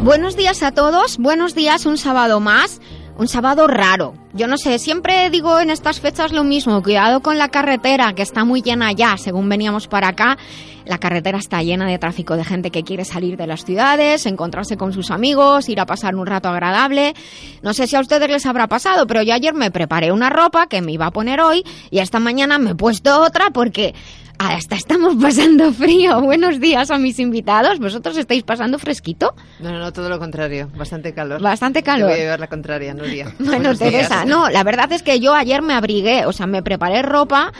Buenos días a todos, buenos días, un sábado más, un sábado raro. Yo no sé, siempre digo en estas fechas lo mismo, cuidado con la carretera, que está muy llena ya, según veníamos para acá, la carretera está llena de tráfico de gente que quiere salir de las ciudades, encontrarse con sus amigos, ir a pasar un rato agradable. No sé si a ustedes les habrá pasado, pero yo ayer me preparé una ropa que me iba a poner hoy y esta mañana me he puesto otra porque hasta estamos pasando frío. Buenos días a mis invitados. ¿Vosotros estáis pasando fresquito? No, no, no, todo lo contrario. Bastante calor. Bastante calor. Te voy a llevar la contraria, Nuria. Bueno, Teresa, no, la verdad es que yo ayer me abrigué, o sea, me preparé ropa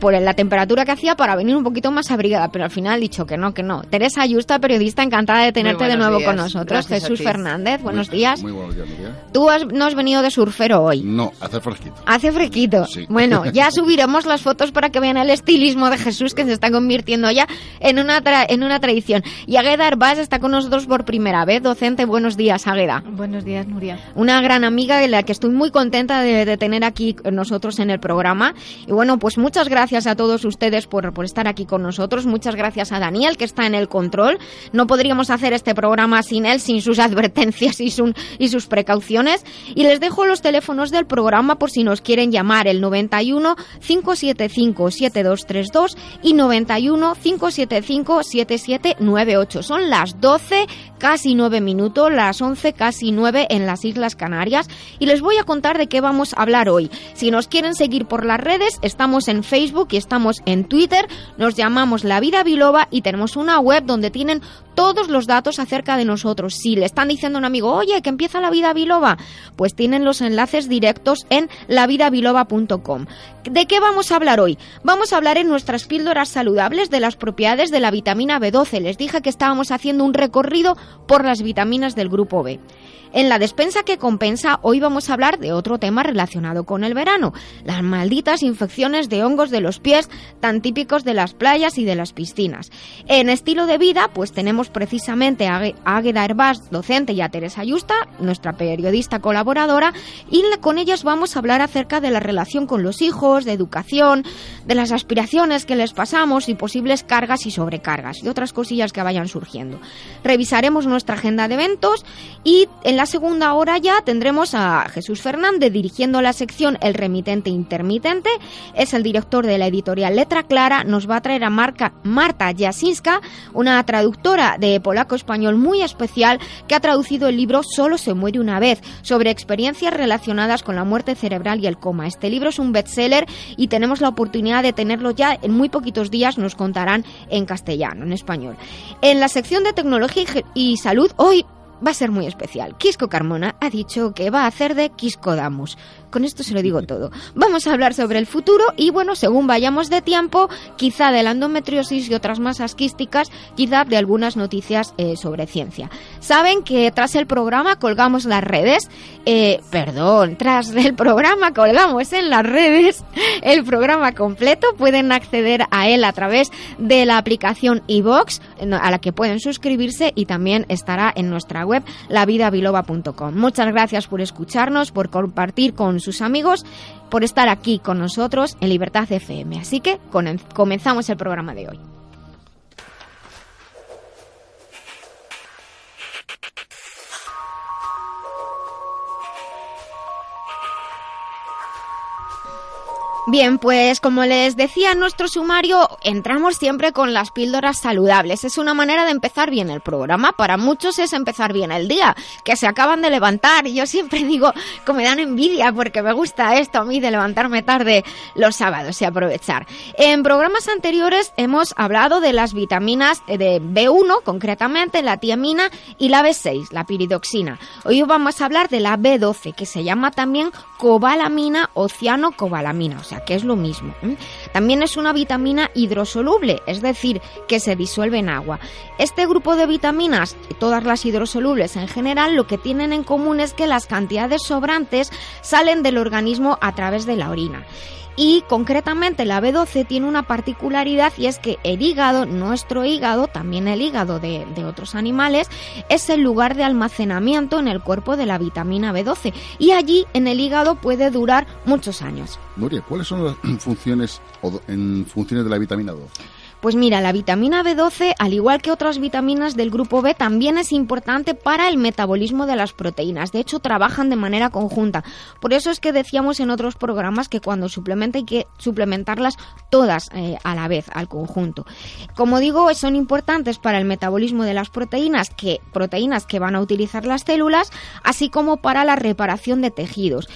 por la temperatura que hacía para venir un poquito más abrigada, pero al final he dicho que no, que no. Teresa Ayusta, periodista, encantada de tenerte de nuevo con nosotros. Jesús Fernández, buenos días. Muy buenos días, Nuria. Tú has, no has venido de surfero hoy. No, hace fresquito. Hace fresquito. Sí. Bueno, ya subiremos las fotos para que vean el estilismo de Jesús que se está convirtiendo ya en una, tra- en una tradición. Y Agueda Herbás está con nosotros por primera vez, docente. Buenos días, Agueda. Buenos días, Nuria. Una gran amiga de la que estoy muy contenta de, de tener aquí con nosotros en el programa. Y bueno, pues muchas gracias a todos ustedes por, por estar aquí con nosotros. Muchas gracias a Daniel, que está en el control. No podríamos hacer este programa sin él, sin sus advertencias y, su- y sus precauciones. Y les dejo los teléfonos del programa por si nos quieren llamar, el 91 575 7232 y 91 575 7798. Son las 12, casi 9 minutos, las 11, casi 9 en las Islas Canarias. Y les voy a contar de qué vamos a hablar hoy. Si nos quieren seguir por las redes, estamos en Facebook y estamos en Twitter. Nos llamamos La Vida Biloba y tenemos una web donde tienen todos los datos acerca de nosotros. Si le están diciendo a un amigo, oye, que empieza La Vida Biloba, pues tienen los enlaces directos en lavidabiloba.com. ¿De qué vamos a hablar hoy? Vamos a hablar en nuestras píldoras saludables de las propiedades de la vitamina B12. Les dije que estábamos haciendo un recorrido por las vitaminas del grupo B. En la despensa que compensa, hoy vamos a hablar de otro tema relacionado con el verano, las malditas infecciones de hongos de los pies tan típicos de las playas y de las piscinas. En estilo de vida, pues tenemos precisamente a Águe- a Águeda Herbás, docente, y a Teresa Yusta, nuestra periodista colaboradora, y con ellas vamos a hablar acerca de la relación con los hijos, de educación, de las aspiraciones que les pasamos y posibles cargas y sobrecargas y otras cosillas que vayan surgiendo. Revisaremos nuestra agenda de eventos y en la segunda hora ya tendremos a Jesús Fernández dirigiendo la sección El remitente intermitente. Es el director de la editorial Letra Clara. Nos va a traer a Marca- Marta Jasinska, una traductora de polaco-español muy especial que ha traducido el libro Solo se muere una vez sobre experiencias relacionadas con la muerte cerebral y el coma. Este libro es un bestseller y tenemos la oportunidad de tenerlo ya en muy poquitos días. Nos contarán en castellano, en español. En la sección de tecnología y salud, hoy va a ser muy especial. Quisco Carmona ha dicho que va a hacer de Quisco Damus. Con esto se lo digo todo. Vamos a hablar sobre el futuro y bueno, según vayamos de tiempo, quizá de la endometriosis y otras masas quísticas, quizá de algunas noticias eh, sobre ciencia. Saben que tras el programa colgamos las redes, eh, perdón, tras el programa colgamos en las redes el programa completo. Pueden acceder a él a través de la aplicación iVox, a la que pueden suscribirse y también estará en nuestra web lavidabiloba.com. Muchas gracias por escucharnos, por compartir con sus amigos, por estar aquí con nosotros en Libertad FM. Así que comenzamos el programa de hoy. Bien, pues como les decía en nuestro sumario, entramos siempre con las píldoras saludables. Es una manera de empezar bien el programa. Para muchos es empezar bien el día, que se acaban de levantar. Yo siempre digo que me dan envidia porque me gusta esto a mí de levantarme tarde los sábados y aprovechar. En programas anteriores hemos hablado de las vitaminas de B1, concretamente la tiamina y la B6, la piridoxina. Hoy vamos a hablar de la B12, que se llama también cobalamina o cianocobalamina, que es lo mismo. También es una vitamina hidrosoluble, es decir, que se disuelve en agua. Este grupo de vitaminas, todas las hidrosolubles en general, lo que tienen en común es que las cantidades sobrantes salen del organismo a través de la orina. Y concretamente la B12 tiene una particularidad y es que el hígado, nuestro hígado, también el hígado de, otros animales, es el lugar de almacenamiento en el cuerpo de la vitamina B12 y allí en el hígado puede durar muchos años. Nuria, ¿cuáles son las funciones, en funciones de la vitamina 12? Pues mira, la vitamina B12, al igual que otras vitaminas del grupo B, también es importante para el metabolismo de las proteínas. De hecho, trabajan de manera conjunta. Por eso es que decíamos en otros programas que cuando suplementa hay que suplementarlas todas eh, a la vez, al conjunto. Como digo, son importantes para el metabolismo de las proteínas, que proteínas que van a utilizar las células, así como para la reparación de tejidos.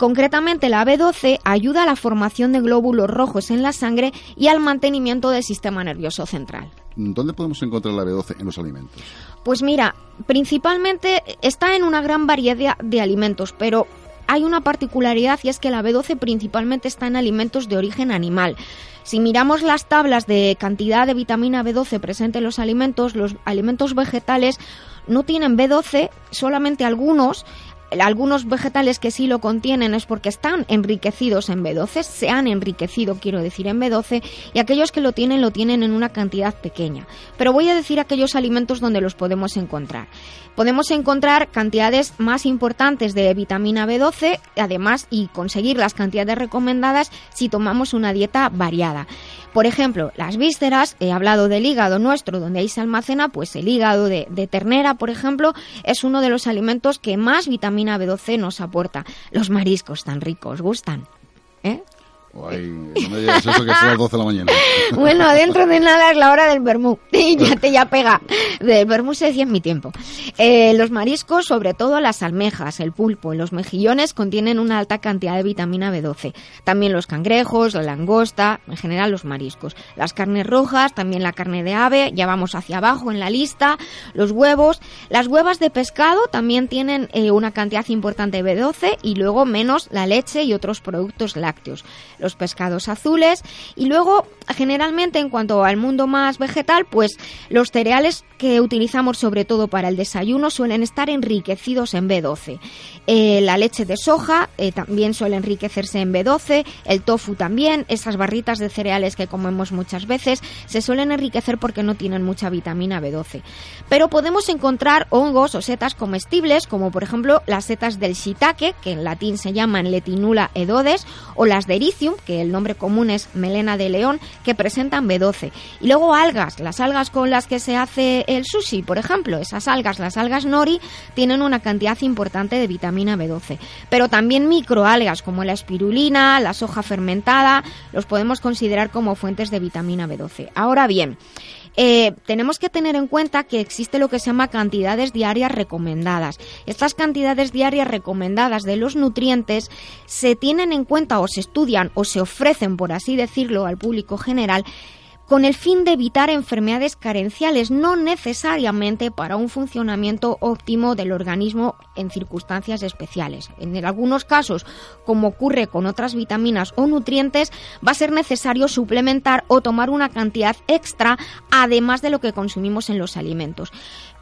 Concretamente, la B12 ayuda a la formación de glóbulos rojos en la sangre y al mantenimiento del sistema nervioso central. ¿Dónde podemos encontrar la B12 en los alimentos? Pues mira, principalmente está en una gran variedad de alimentos, pero hay una particularidad y es que la B12 principalmente está en alimentos de origen animal. Si miramos las tablas de cantidad de vitamina B12 presente en los alimentos, los alimentos vegetales no tienen B12, solamente algunos, algunos vegetales que sí lo contienen es porque están enriquecidos en B12, se han enriquecido, quiero decir, en B12, y aquellos que lo tienen lo tienen en una cantidad pequeña. Pero voy a decir aquellos alimentos donde los podemos encontrar. Podemos encontrar cantidades más importantes de vitamina B12, además, y conseguir las cantidades recomendadas si tomamos una dieta variada. Por ejemplo, las vísceras, he hablado del hígado nuestro, donde ahí se almacena, pues el hígado de, ternera, por ejemplo, es uno de los alimentos que más vitamina B12 nos aporta. Los mariscos tan ricos, ¿gustan? ¿Eh? Bueno, dentro de nada es la hora del vermú. Ya te ya pega. Del vermú se decía en mi tiempo. Eh, los mariscos, sobre todo las almejas, el pulpo y los mejillones, contienen una alta cantidad de vitamina B12. También los cangrejos, la langosta, en general los mariscos. Las carnes rojas, también la carne de ave, ya vamos hacia abajo en la lista. Los huevos. Las huevas de pescado también tienen eh, una cantidad importante de B12 y luego menos la leche y otros productos lácteos los pescados azules. Y luego generalmente en cuanto al mundo más vegetal pues los cereales que utilizamos sobre todo para el desayuno suelen estar enriquecidos en B12 eh, la leche de soja eh, también suele enriquecerse en B12 el tofu también. Esas barritas de cereales que comemos muchas veces se suelen enriquecer porque no tienen mucha vitamina B12 pero podemos encontrar hongos o setas comestibles como por ejemplo las setas del shiitake que en latín se llaman letinula edodes o las de ericium que el nombre común es melena de león, que presentan B12. Y luego algas, las algas con las que se hace el sushi, por ejemplo, esas algas, las algas nori, tienen una cantidad importante de vitamina B12. Pero también microalgas como la espirulina, la soja fermentada, los podemos considerar como fuentes de vitamina B12. Ahora bien, eh, tenemos que tener en cuenta que existe lo que se llama cantidades diarias recomendadas. Estas cantidades diarias recomendadas de los nutrientes se tienen en cuenta o se estudian o se ofrecen, por así decirlo, al público general con el fin de evitar enfermedades carenciales, no necesariamente para un funcionamiento óptimo del organismo en circunstancias especiales. En algunos casos, como ocurre con otras vitaminas o nutrientes, va a ser necesario suplementar o tomar una cantidad extra además de lo que consumimos en los alimentos.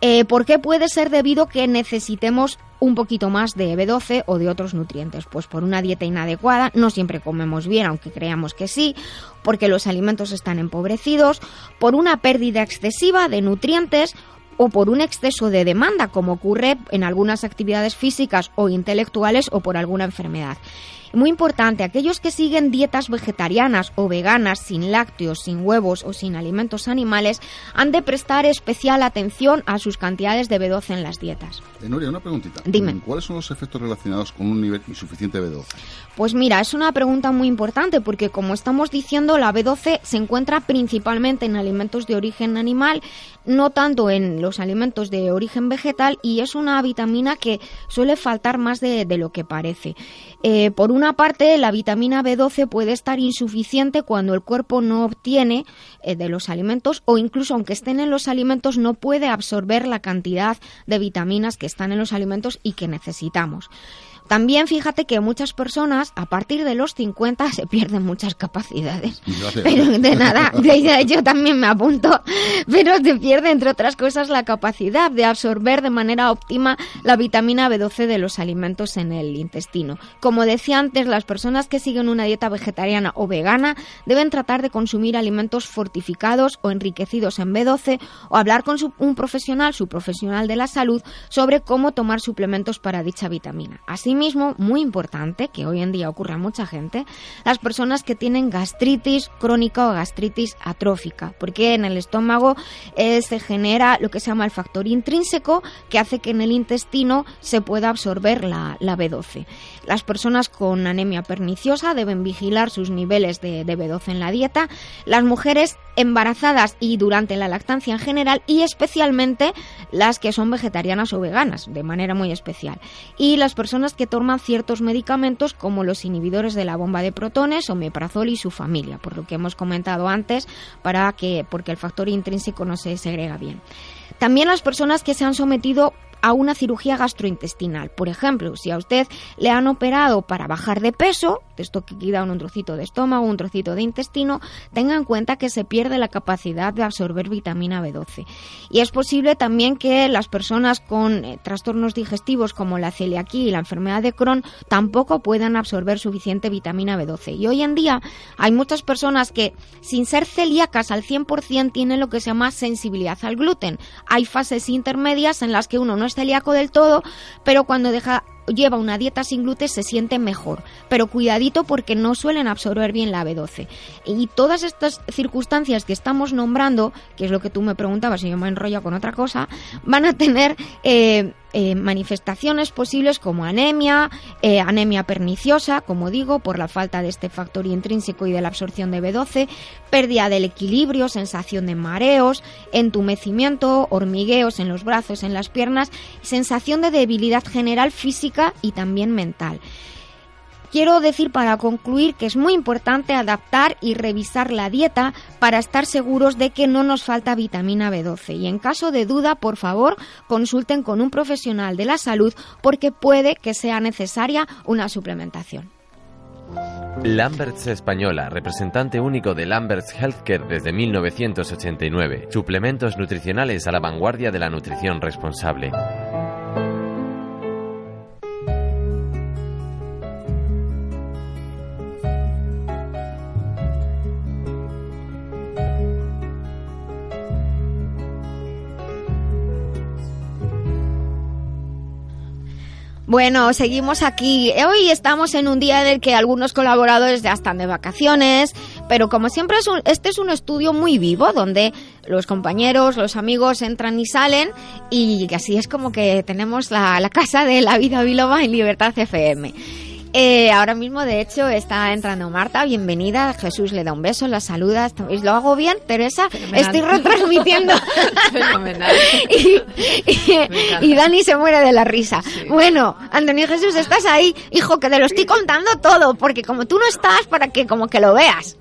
Eh, ¿Por qué puede ser debido que necesitemos un poquito más de B12 o de otros nutrientes? Pues por una dieta inadecuada, no siempre comemos bien, aunque creamos que sí, porque los alimentos están empobrecidos, por una pérdida excesiva de nutrientes o por un exceso de demanda, como ocurre en algunas actividades físicas o intelectuales o por alguna enfermedad. Muy importante, aquellos que siguen dietas vegetarianas o veganas sin lácteos, sin huevos o sin alimentos animales han de prestar especial atención a sus cantidades de B12 en las dietas. Eh, Nuria, una preguntita. Dime. ¿Cuáles son los efectos relacionados con un nivel insuficiente de B12? Pues mira, es una pregunta muy importante porque como estamos diciendo, la B12 se encuentra principalmente en alimentos de origen animal, no tanto en los alimentos de origen vegetal y es una vitamina que suele faltar más de, de lo que parece. Eh, por una parte, la vitamina B12 puede estar insuficiente cuando el cuerpo no obtiene eh, de los alimentos o incluso aunque estén en los alimentos no puede absorber la cantidad de vitaminas que están en los alimentos y que necesitamos. También fíjate que muchas personas a partir de los 50 se pierden muchas capacidades. Pero de nada, de- yo también me apunto, pero se pierde entre otras cosas la capacidad de absorber de manera óptima la vitamina B12 de los alimentos en el intestino. Como decía antes, las personas que siguen una dieta vegetariana o vegana deben tratar de consumir alimentos fortificados o enriquecidos en B12 o hablar con su- un profesional, su profesional de la salud, sobre cómo tomar suplementos para dicha vitamina. Asimismo, muy importante, que hoy en día ocurre a mucha gente, las personas que tienen gastritis crónica o gastritis atrófica, porque en el estómago eh, se genera lo que se llama el factor intrínseco que hace que en el intestino se pueda absorber la, la B12. Las personas con anemia perniciosa deben vigilar sus niveles de, de B12 en la dieta. Las mujeres embarazadas y durante la lactancia en general y especialmente las que son vegetarianas o veganas de manera muy especial. Y las personas que toman ciertos medicamentos como los inhibidores de la bomba de protones, omeprazol y su familia, por lo que hemos comentado antes, para que porque el factor intrínseco no se segrega bien. También las personas que se han sometido a una cirugía gastrointestinal. Por ejemplo, si a usted le han operado para bajar de peso, esto que quitan un trocito de estómago, un trocito de intestino, tenga en cuenta que se pierde la capacidad de absorber vitamina B12. Y es posible también que las personas con eh, trastornos digestivos como la celiaquía y la enfermedad de Crohn tampoco puedan absorber suficiente vitamina B12. Y hoy en día hay muchas personas que, sin ser celíacas al 100%, tienen lo que se llama sensibilidad al gluten. Hay fases intermedias en las que uno no es celíaco del todo, pero cuando deja lleva una dieta sin gluten se siente mejor, pero cuidadito porque no suelen absorber bien la B12. Y todas estas circunstancias que estamos nombrando, que es lo que tú me preguntabas y yo me enrollo con otra cosa, van a tener eh, eh, manifestaciones posibles como anemia, eh, anemia perniciosa, como digo, por la falta de este factor intrínseco y de la absorción de B12, pérdida del equilibrio, sensación de mareos, entumecimiento, hormigueos en los brazos, en las piernas, sensación de debilidad general física y también mental. Quiero decir para concluir que es muy importante adaptar y revisar la dieta para estar seguros de que no nos falta vitamina B12 y en caso de duda, por favor, consulten con un profesional de la salud porque puede que sea necesaria una suplementación. Lamberts Española, representante único de Lamberts Healthcare desde 1989. Suplementos nutricionales a la vanguardia de la nutrición responsable. Bueno, seguimos aquí. Hoy estamos en un día en el que algunos colaboradores ya están de vacaciones, pero como siempre es un- este es un estudio muy vivo donde los compañeros, los amigos entran y salen y así es como que tenemos la, la casa de la vida biloba en Libertad FM. Eh, ahora mismo, de hecho, está entrando Marta. Bienvenida. Jesús le da un beso, la saluda. ¿Estáis- ¿Lo hago bien, Teresa? Fenomenal. Estoy retransmitiendo. Fenomenal. y. y Dani se muere de la risa. Sí. Bueno, Antonio Jesús, estás ahí. Hijo, que te lo estoy contando todo, porque como tú no estás, para que como que lo veas.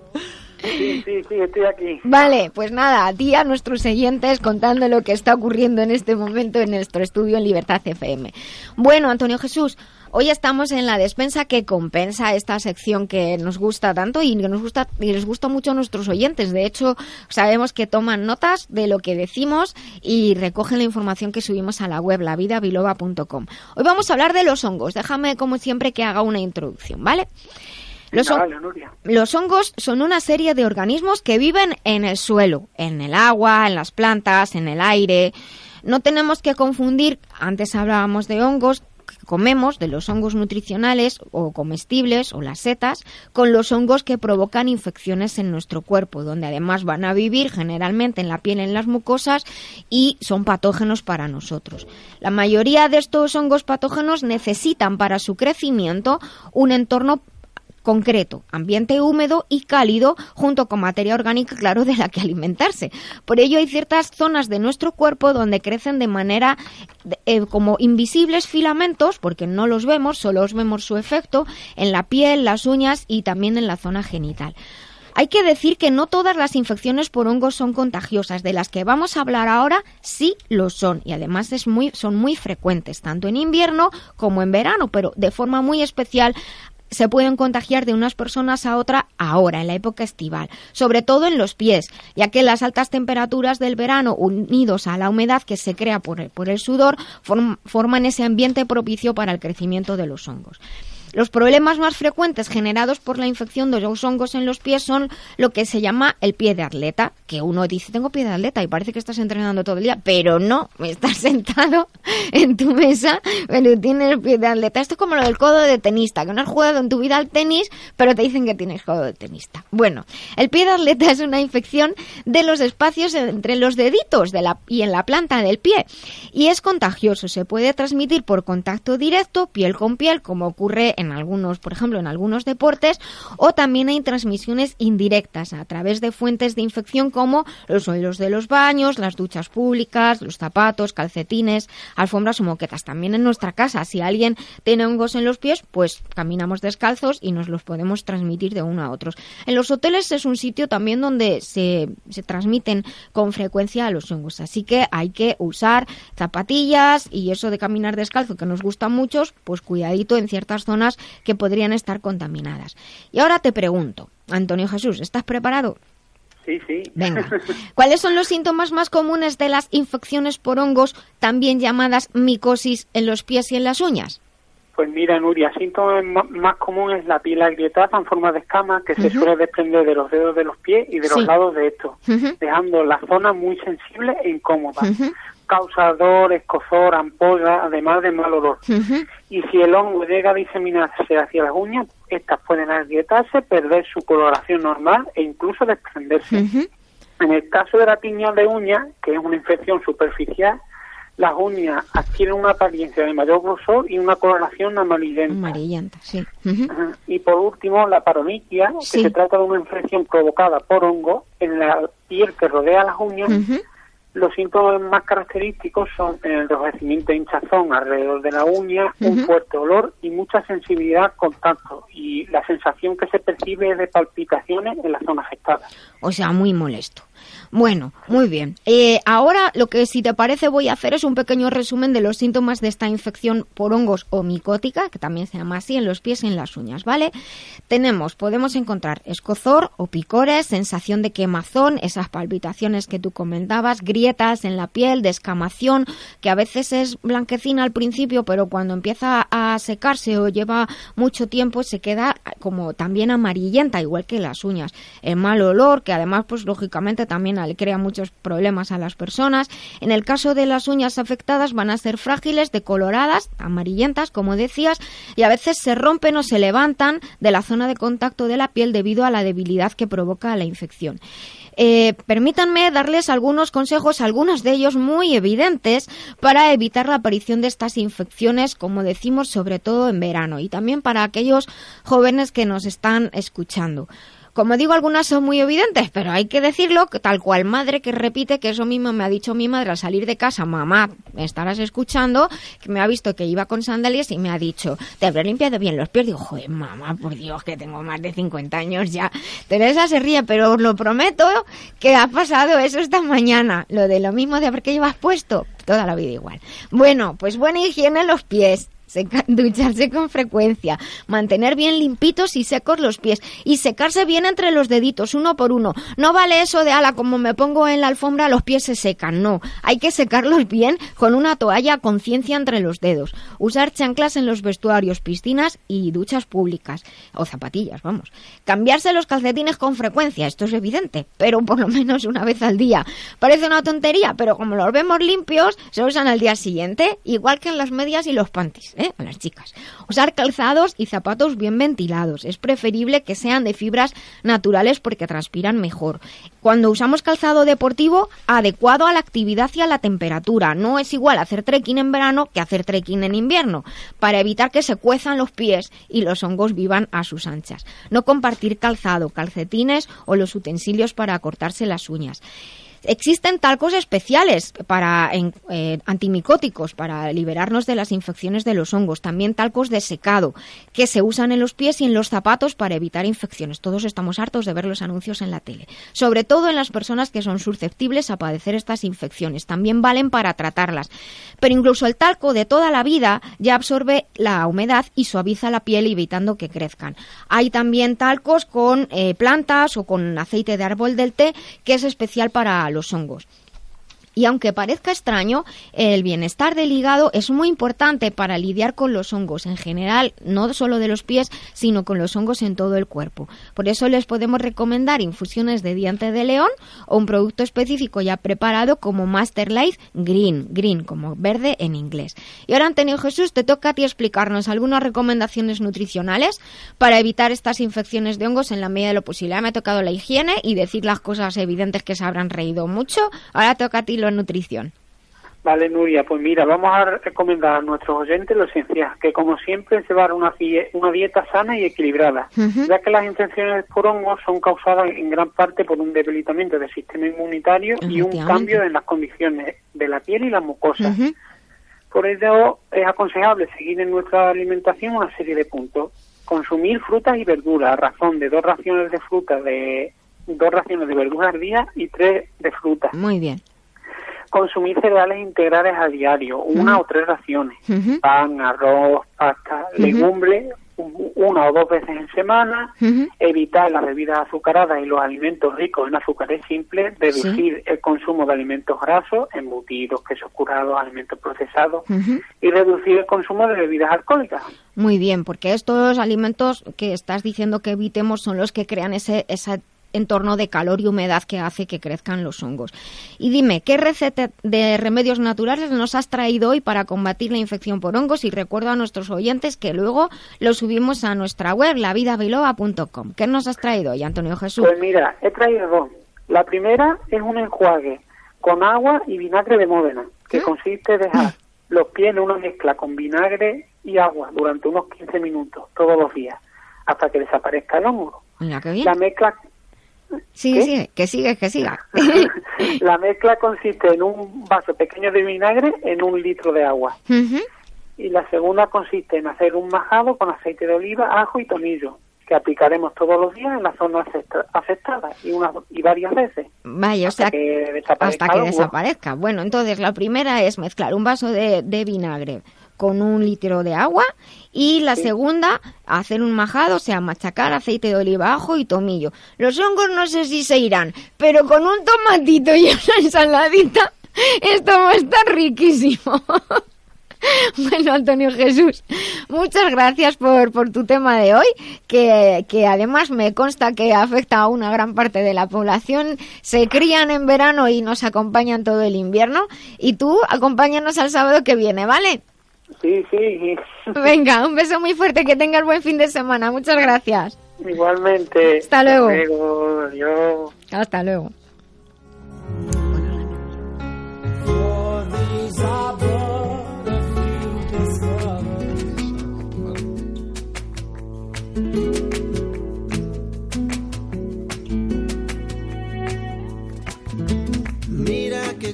Sí, sí, sí, estoy aquí. Vale, pues nada, a ti a nuestros oyentes contando lo que está ocurriendo en este momento en nuestro estudio en Libertad FM. Bueno, Antonio Jesús, hoy estamos en la despensa que compensa esta sección que nos gusta tanto y que nos gusta y les gusta mucho a nuestros oyentes. De hecho, sabemos que toman notas de lo que decimos y recogen la información que subimos a la web lavidabiloba.com. Hoy vamos a hablar de los hongos. Déjame como siempre que haga una introducción, ¿vale? Los, hon- hongos son una serie de organismos que viven en el suelo, en el agua, en las plantas, en el aire. No tenemos que confundir, antes hablábamos de hongos, que comemos, de los hongos nutricionales o comestibles o las setas, con los hongos que provocan infecciones en nuestro cuerpo, donde además van a vivir generalmente en la piel, en las mucosas y son patógenos para nosotros. La mayoría de estos hongos patógenos necesitan para su crecimiento un entorno concreto, ambiente húmedo y cálido, junto con materia orgánica, claro, de la que alimentarse. Por ello hay ciertas zonas de nuestro cuerpo donde crecen de manera eh, como invisibles filamentos, porque no los vemos, solo os vemos su efecto en la piel, las uñas y también en la zona genital. Hay que decir que no todas las infecciones por hongos son contagiosas. De las que vamos a hablar ahora sí lo son y además es muy, son muy frecuentes, tanto en invierno como en verano, pero de forma muy especial se pueden contagiar de unas personas a otra ahora, en la época estival, sobre todo en los pies, ya que las altas temperaturas del verano, unidos a la humedad que se crea por el, por el sudor, forman ese ambiente propicio para el crecimiento de los hongos. Los problemas más frecuentes generados por la infección de los hongos en los pies son lo que se llama el pie de atleta, que uno dice, tengo pie de atleta y parece que estás entrenando todo el día, pero no, estás sentado en tu mesa, pero tienes pie de atleta. Esto es como lo del codo de tenista, que no has jugado en tu vida al tenis, pero te dicen que tienes codo de tenista. Bueno, el pie de atleta es una infección de los espacios entre los deditos de la, y en la planta del pie y es contagioso, se puede transmitir por contacto directo, piel con piel, como ocurre en algunos, por ejemplo, en algunos deportes, o también hay transmisiones indirectas a través de fuentes de infección como los suelos de los baños, las duchas públicas, los zapatos, calcetines, alfombras o moquetas. También en nuestra casa, si alguien tiene hongos en los pies, pues caminamos descalzos y nos los podemos transmitir de uno a otros. En los hoteles es un sitio también donde se, se transmiten con frecuencia los hongos, así que hay que usar zapatillas y eso de caminar descalzo que nos gusta mucho, pues cuidadito en ciertas zonas que podrían estar contaminadas. Y ahora te pregunto, Antonio Jesús, ¿estás preparado? Sí, sí. Venga. ¿Cuáles son los síntomas más comunes de las infecciones por hongos, también llamadas micosis en los pies y en las uñas? Pues mira, Nuria, síntomas más común es la piel agrietada en forma de escama que se suele desprender de los dedos de los pies y de los lados de estos, dejando la zona muy sensible e incómoda causador, escozor, ampolla, además de mal olor. Y si el hongo llega a diseminarse hacia las uñas, estas pueden agrietarse, perder su coloración normal e incluso desprenderse. En el caso de la piña de uña, que es una infección superficial, las uñas adquieren una apariencia de mayor grosor y una coloración amarillenta. Amarillenta, sí. Y por último, la paronitia, que se trata de una infección provocada por hongo en la piel que rodea las uñas, los síntomas más característicos son el enrojecimiento de hinchazón alrededor de la uña, un fuerte olor y mucha sensibilidad al contacto. Y la sensación que se percibe es de palpitaciones en la zona afectada. O sea, muy molesto. Bueno, muy bien. Eh, ahora lo que si te parece voy a hacer es un pequeño resumen de los síntomas de esta infección por hongos o micótica, que también se llama así, en los pies y en las uñas, ¿vale? Tenemos, podemos encontrar escozor o picores, sensación de quemazón, esas palpitaciones que tú comentabas, grietas en la piel, descamación, que a veces es blanquecina al principio, pero cuando empieza a secarse o lleva mucho tiempo se queda como también amarillenta, igual que las uñas. El mal olor, que además, pues lógicamente también le crea muchos problemas a las personas. En el caso de las uñas afectadas van a ser frágiles, decoloradas, amarillentas, como decías, y a veces se rompen o se levantan de la zona de contacto de la piel debido a la debilidad que provoca la infección. Eh, permítanme darles algunos consejos, algunos de ellos muy evidentes, para evitar la aparición de estas infecciones, como decimos, sobre todo en verano, y también para aquellos jóvenes que nos están escuchando. Como digo, algunas son muy evidentes, pero hay que decirlo tal cual madre que repite que eso mismo me ha dicho mi madre al salir de casa, mamá, me estarás escuchando, que me ha visto que iba con sandalias y me ha dicho, te habré limpiado bien los pies. Digo, joder, mamá, por Dios, que tengo más de 50 años ya. Teresa se ríe, pero os lo prometo que ha pasado eso esta mañana. Lo de lo mismo de haber que llevas puesto, toda la vida igual. Bueno, pues buena higiene en los pies ducharse con frecuencia, mantener bien limpitos y secos los pies y secarse bien entre los deditos, uno por uno. No vale eso de, ala, como me pongo en la alfombra, los pies se secan. No, hay que secarlos bien con una toalla a conciencia entre los dedos. Usar chanclas en los vestuarios, piscinas y duchas públicas. O zapatillas, vamos. Cambiarse los calcetines con frecuencia, esto es evidente, pero por lo menos una vez al día. Parece una tontería, pero como los vemos limpios, se usan al día siguiente, igual que en las medias y los panties. ¿eh? A las chicas. Usar calzados y zapatos bien ventilados. Es preferible que sean de fibras naturales porque transpiran mejor. Cuando usamos calzado deportivo, adecuado a la actividad y a la temperatura. No es igual hacer trekking en verano que hacer trekking en invierno, para evitar que se cuezan los pies y los hongos vivan a sus anchas. No compartir calzado, calcetines o los utensilios para cortarse las uñas. Existen talcos especiales para eh, antimicóticos para liberarnos de las infecciones de los hongos, también talcos de secado que se usan en los pies y en los zapatos para evitar infecciones. Todos estamos hartos de ver los anuncios en la tele, sobre todo en las personas que son susceptibles a padecer estas infecciones. También valen para tratarlas. Pero incluso el talco de toda la vida ya absorbe la humedad y suaviza la piel evitando que crezcan. Hay también talcos con eh, plantas o con aceite de árbol del té que es especial para los hongos. Y aunque parezca extraño, el bienestar del hígado es muy importante para lidiar con los hongos en general, no solo de los pies, sino con los hongos en todo el cuerpo. Por eso les podemos recomendar infusiones de diente de león o un producto específico ya preparado como Master Life Green, green como verde en inglés. Y ahora, Antonio Jesús, te toca a ti explicarnos algunas recomendaciones nutricionales para evitar estas infecciones de hongos en la medida de lo posible. Ya me ha tocado la higiene y decir las cosas evidentes que se habrán reído mucho. Ahora toca a ti nutrición. Vale, Nuria, pues mira, vamos a recomendar a nuestros oyentes lo esencial, que como siempre se llevar una, una dieta sana y equilibrada, ya que las infecciones por hongos son causadas en gran parte por un debilitamiento del sistema inmunitario y un cambio en las condiciones de la piel y la mucosa. Por ello es aconsejable seguir en nuestra alimentación una serie de puntos. Consumir frutas y verduras a razón de dos raciones de frutas de dos raciones de verduras al día y tres de frutas. Muy bien consumir cereales integrales a diario, una o tres raciones, pan, arroz, pasta, legumbre, una o dos veces en semana, evitar las bebidas azucaradas y los alimentos ricos en azúcares simples, reducir el consumo de alimentos grasos, embutidos, quesos curados, alimentos procesados. Y reducir el consumo de bebidas alcohólicas. Muy bien, porque estos alimentos que estás diciendo que evitemos son los que crean ese, esa entorno de calor y humedad que hace que crezcan los hongos. Y dime, ¿qué receta de remedios naturales nos has traído hoy para combatir la infección por hongos? Y recuerdo a nuestros oyentes que luego lo subimos a nuestra web, lavidabiloa.com. ¿Qué nos has traído hoy, Antonio Jesús? Pues mira, he traído dos. La primera es un enjuague con agua y vinagre de Módena, que ¿Mm? consiste en dejar los pies en una mezcla con vinagre y agua durante unos 15 minutos todos los días, hasta que desaparezca el hongo. La mezcla Sigue, sigue, que sigue, que siga. la mezcla consiste en un vaso pequeño de vinagre en un litro de agua. Y la segunda consiste en hacer un majado con aceite de oliva, ajo y tomillo, que aplicaremos todos los días en la zona afectada y, una, y varias veces. Vaya, o sea, hasta que desaparezca. Bueno, entonces la primera es mezclar un vaso de, de vinagre con un litro de agua y la segunda, hacer un majado, o sea, machacar aceite de oliva, ajo y tomillo. Los hongos no sé si se irán, pero con un tomatito y una ensaladita, esto va a estar riquísimo. Bueno, Antonio Jesús, muchas gracias por, por tu tema de hoy, que, que, además me consta que afecta a una gran parte de la población. Se crían en verano y nos acompañan todo el invierno. Y tú, acompáñanos al sábado que viene, ¿vale? Sí, sí. Venga, un beso muy fuerte, que tengas buen fin de semana. Muchas gracias. Igualmente. Hasta luego. Hasta luego. Adiós. Hasta luego.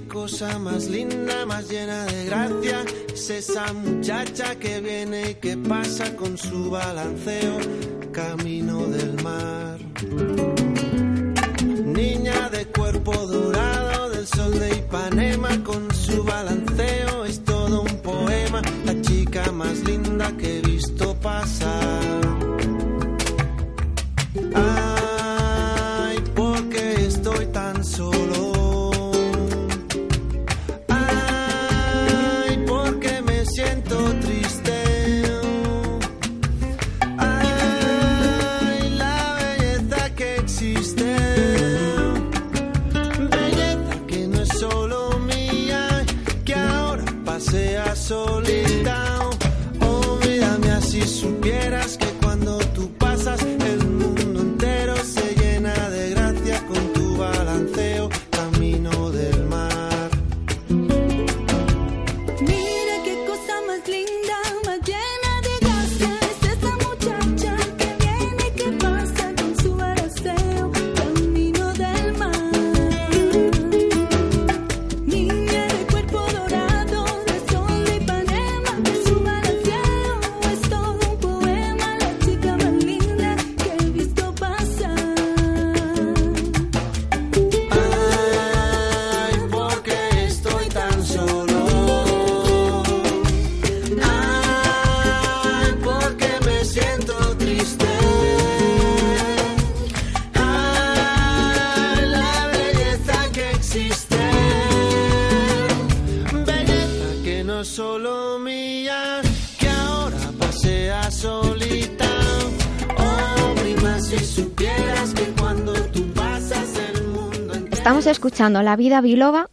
Cosa más linda, más llena de gracia. Es esa muchacha que viene y que pasa con su balanceo camino del mar. Niña de cuerpo dorado del sol de Ipanema con su balanceo es todo un poema. La chica más linda que Escuchando La Vida Biloba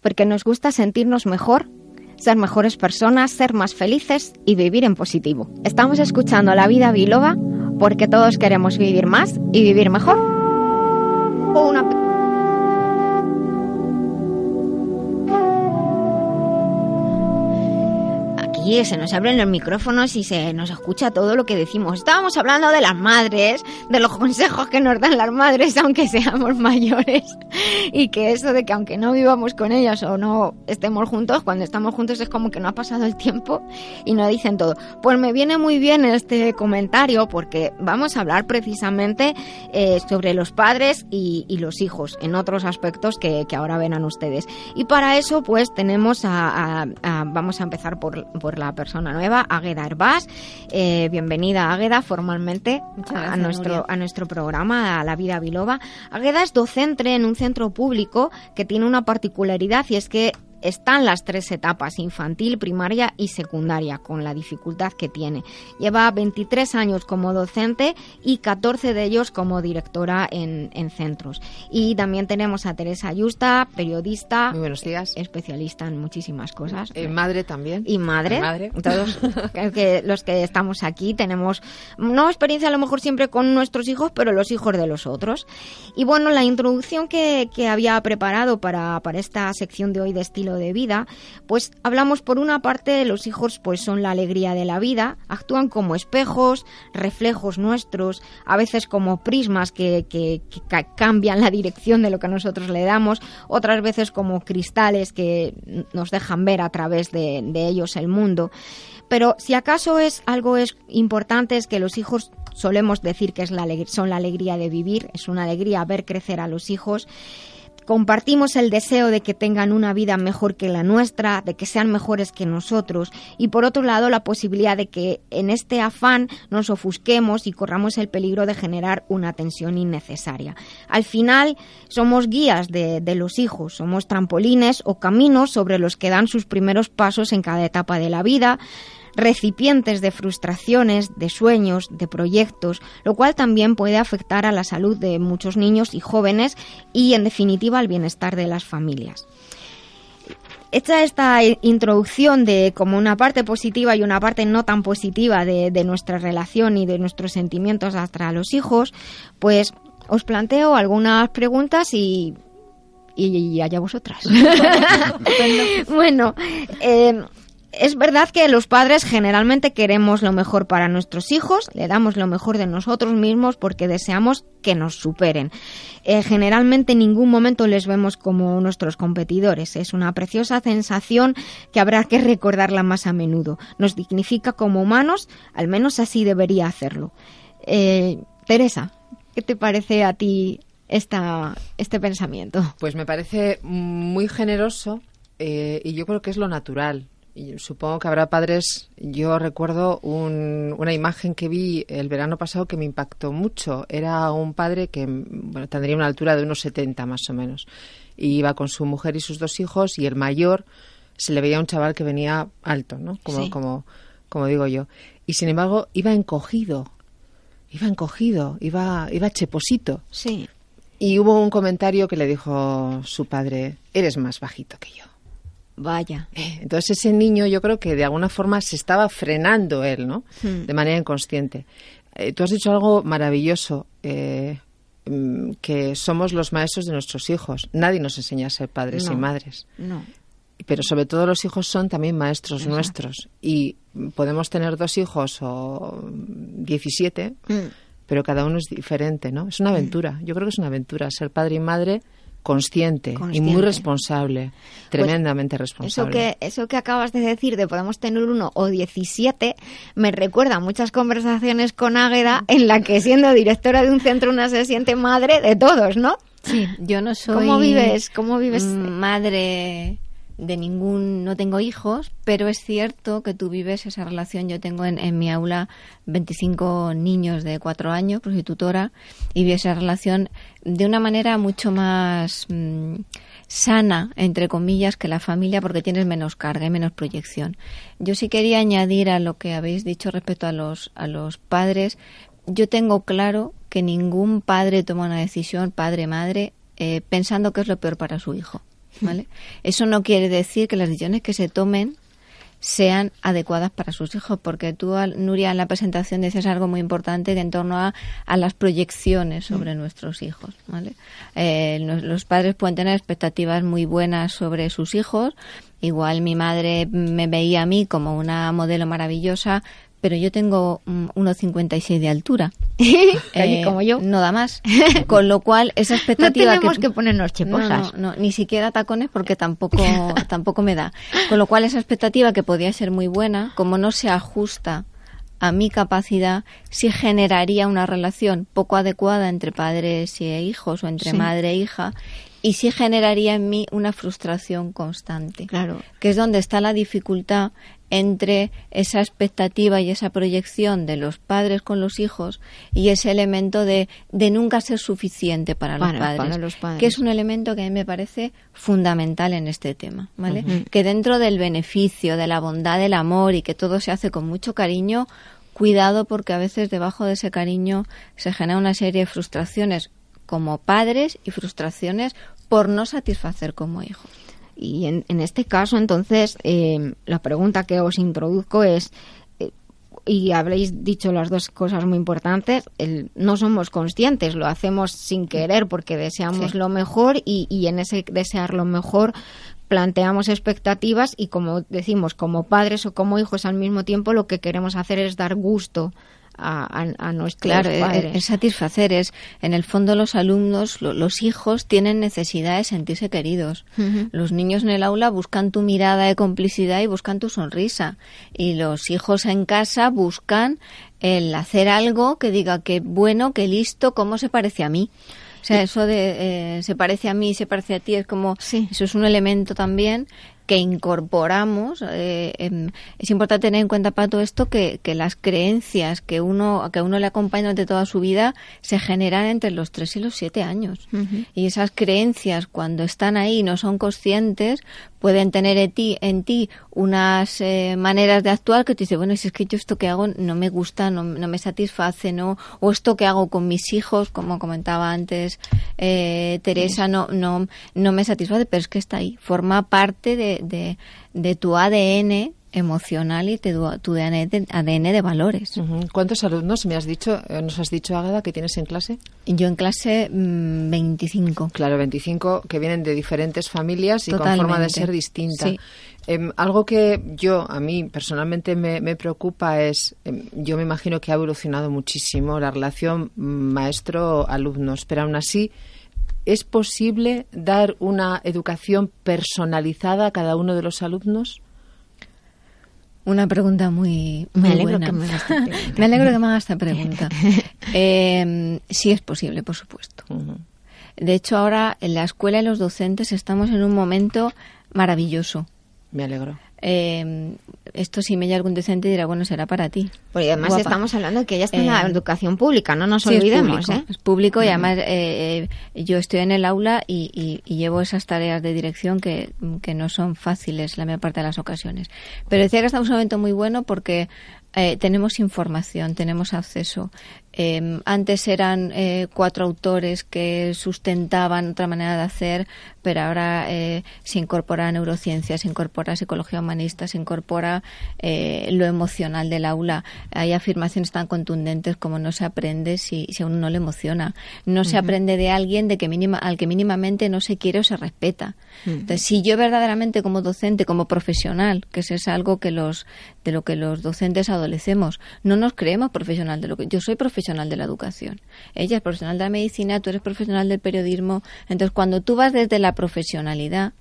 porque nos gusta sentirnos mejor, ser mejores personas, ser más felices y vivir en positivo. Estamos escuchando La Vida Biloba porque todos queremos vivir más y vivir mejor. Una Aquí se nos abren los micrófonos y se nos escucha todo lo que decimos. Estábamos hablando de las madres, de los consejos que nos dan las madres aunque seamos mayores y que eso de que aunque no vivamos con ellas o no estemos juntos, cuando estamos juntos es como que no ha pasado el tiempo y nos dicen todo. Pues me viene muy bien este comentario porque vamos a hablar precisamente eh, sobre los padres y, y los hijos en otros aspectos que, que ahora verán ustedes. Y para eso pues tenemos a, a- a- vamos a empezar por, por la persona nueva, Águeda Herbás. Eh, bienvenida Águeda formalmente a, nuestro, Nuria. a nuestro programa, a La Vida Biloba. Águeda es docente en un centro público que tiene una particularidad y es que están las tres etapas, infantil, primaria y secundaria, con la dificultad que tiene. Lleva 23 años como docente y 14 de ellos como directora en, en centros. Y también tenemos a Teresa Ayusta, periodista, Muy buenos días. especialista en muchísimas cosas. Eh, madre también. y madre, Madre. todos que los que estamos aquí tenemos no experiencia a lo mejor siempre con nuestros hijos, pero los hijos de los otros. Y bueno, la introducción que, que había preparado para, para esta sección de hoy de estilo de vida, pues hablamos por una parte, los hijos pues son la alegría de la vida, actúan como espejos, reflejos nuestros, a veces como prismas que, que- que ca- cambian la dirección de lo que nosotros le damos, otras veces como cristales que nos dejan ver a través de, de ellos el mundo. Pero si acaso es algo es importante es que los hijos solemos decir que es la son la alegría de vivir, es una alegría ver crecer a los hijos. Compartimos el deseo de que tengan una vida mejor que la nuestra, de que sean mejores que nosotros y por otro lado la posibilidad de que en este afán nos ofusquemos y corramos el peligro de generar una tensión innecesaria. Al final somos guías de, los hijos, somos trampolines o caminos sobre los que dan sus primeros pasos en cada etapa de la vida, recipientes de frustraciones, de sueños, de proyectos, lo cual también puede afectar a la salud de muchos niños y jóvenes y, en definitiva, al bienestar de las familias. Hecha esta introducción de como una parte positiva y una parte no tan positiva de, de nuestra relación y de nuestros sentimientos hacia los hijos, pues os planteo algunas preguntas y, y, y allá vosotras. bueno, eh, es verdad que los padres generalmente queremos lo mejor para nuestros hijos, le damos lo mejor de nosotros mismos porque deseamos que nos superen. Eh, generalmente en ningún momento les vemos como nuestros competidores. Es una preciosa sensación que habrá que recordarla más a menudo. Nos dignifica como humanos, al menos así debería hacerlo. Eh, Teresa, ¿qué te parece a ti esta, este pensamiento? Pues me parece muy generoso eh, y yo creo que es lo natural. Y supongo que habrá padres. Yo recuerdo un- una imagen que vi el verano pasado que me impactó mucho. Era un padre que bueno, tendría una altura de unos 70 más o menos. Y iba con su mujer y sus dos hijos y el mayor se le veía un chaval que venía alto, ¿no? Como, Sí. como, como digo yo. Y sin embargo iba encogido. Iba encogido, iba, iba cheposito. Sí. Y hubo un comentario que le dijo su padre, eres más bajito que yo. Vaya. Eh, Entonces ese niño yo creo que de alguna forma se estaba frenando él, ¿no? Hmm. De manera inconsciente. Eh, tú has dicho algo maravilloso, eh, mm, que somos los maestros de nuestros hijos. Nadie nos enseña a ser padres No. y madres. No. Pero sobre todo los hijos son también maestros nuestros. Y podemos tener dos hijos o mm, 17, Mm. pero cada uno es diferente, ¿no? Es una aventura. Yo creo que es una aventura ser padre y madre consciente, y muy responsable, tremendamente Eso responsable. que, eso que acabas de decir de podemos tener uno o 17 me recuerda a muchas conversaciones con Águeda en la que siendo directora de un centro una se siente madre de todos, ¿no? Sí, yo no soy. ¿Cómo vives? ¿Cómo vives? Madre de ningún. No tengo hijos, pero es cierto que tú vives esa relación. Yo tengo en, mi aula 25 niños de 4 años, pues soy tutora, y vi esa relación de una manera mucho más. mm, sana, entre comillas, que la familia porque tienes menos carga y menos proyección. Yo sí quería añadir a lo que habéis dicho respecto a los, a los padres. Yo tengo claro que ningún padre toma una decisión, padre, madre, eh, pensando que es lo peor para su hijo. ¿Vale? Eso no quiere decir que las decisiones que se tomen sean adecuadas para sus hijos, porque tú, Nuria, en la presentación dices algo muy importante de en torno a, a las proyecciones sobre nuestros hijos. ¿vale? Eh, los padres pueden tener expectativas muy buenas sobre sus hijos. Igual mi madre me veía a mí como una modelo maravillosa, pero yo tengo mm, 1,56 de altura. Casi como yo. No da más. Con lo cual, esa No expectativa tenemos que, ponernos no, cheposas. no, no, ni siquiera tacones porque tampoco, tampoco me da. Con lo cual esa expectativa que podía ser muy buena, como no se ajusta a mi capacidad, sí generaría una relación poco adecuada entre padres e hijos o entre Sí. madre e hija y sí generaría en mí una frustración constante Claro. que es donde está la dificultad entre esa expectativa y esa proyección de los padres con los hijos y ese elemento de, de nunca ser suficiente para, los Para- padres, para los padres. que es un elemento que a mí me parece fundamental en este tema, ¿vale? Que dentro del beneficio, de la bondad, del amor y que todo se hace con mucho cariño, cuidado porque a veces debajo de ese cariño se genera una serie de frustraciones como padres y frustraciones por no satisfacer como hijos. Y en, en este caso, entonces, eh, la pregunta que os introduzco es, eh, y habréis dicho las dos cosas muy importantes, el, no somos conscientes, lo hacemos sin querer porque deseamos Sí. lo mejor y, y en ese desear lo mejor planteamos expectativas y como decimos, como padres o como hijos al mismo tiempo, lo que queremos hacer es dar gusto a, a, a nuestros Claro, es- padres. es satisfacer, es en el fondo los alumnos, lo- los hijos tienen necesidad de sentirse queridos. Los niños en el aula buscan tu mirada de complicidad y buscan tu sonrisa. Y los hijos en casa buscan el hacer algo que diga que bueno, que listo, cómo se parece a mí. O sea, eso de eh, se parece a mí, se parece a ti, es como, Sí. eso es un elemento también que incorporamos. eh, es importante tener en cuenta para todo esto que, que las creencias que uno, que uno le acompañan durante toda su vida se generan entre los 3 y los 7 años. Y esas creencias, cuando están ahí y no son conscientes, pueden tener en ti, en ti unas eh, maneras de actuar que te dices, bueno, si es que yo esto que hago no me gusta, no, no me satisface, ¿no? O esto que hago con mis hijos, como comentaba antes eh, Teresa, no, no, no me satisface, pero es que está ahí. Forma parte de, de, de tu ADN emocional y de tu, ADN, de, ADN de valores. ¿Cuántos alumnos me has dicho, eh, nos has dicho, Ágada, que tienes en clase? Yo en clase mm, 25. Claro, 25 que vienen de diferentes familias y con forma de ser distinta. Sí. Em, algo que yo, a mí personalmente me, me preocupa es, em, yo me imagino que ha evolucionado muchísimo la relación maestro-alumnos, pero aún así, ¿es posible dar una educación personalizada a cada uno de los alumnos? Una pregunta muy, Me muy alegro buena. que me hagas esta pregunta. Me alegro que me hagas esta pregunta. Eh, sí es posible, por supuesto. De hecho, ahora en la escuela y los docentes estamos en un momento maravilloso. Me alegro. Eh, esto si me llega algún docente dirá, bueno, será para ti. Porque además Guapa. estamos hablando de que ella está en la Eh, educación pública, no nos Sí, es olvidemos, público, ¿eh? Es público y además eh, eh, yo estoy en el aula y, y- y llevo esas tareas de dirección que, que no son fáciles la mayor parte de las ocasiones. Pero decía que estamos en un momento muy bueno porque eh, tenemos información, tenemos acceso. Eh, antes eran eh, cuatro autores que sustentaban otra manera de hacer, pero ahora eh, se incorpora neurociencia, se incorpora psicología humanista, se incorpora eh, lo emocional del aula. Hay afirmaciones tan contundentes como no se aprende si, si a uno no le emociona. No se aprende de alguien de que mínima, al que mínimamente no se quiere o se respeta. Entonces, si yo verdaderamente como docente, como profesional, que eso es algo que los, de lo que los docentes adolecemos, no nos creemos profesional de lo que yo soy profesional de la educación. Ella es profesional de la medicina, tú eres profesional del periodismo. Entonces, cuando tú vas desde la profesionalidad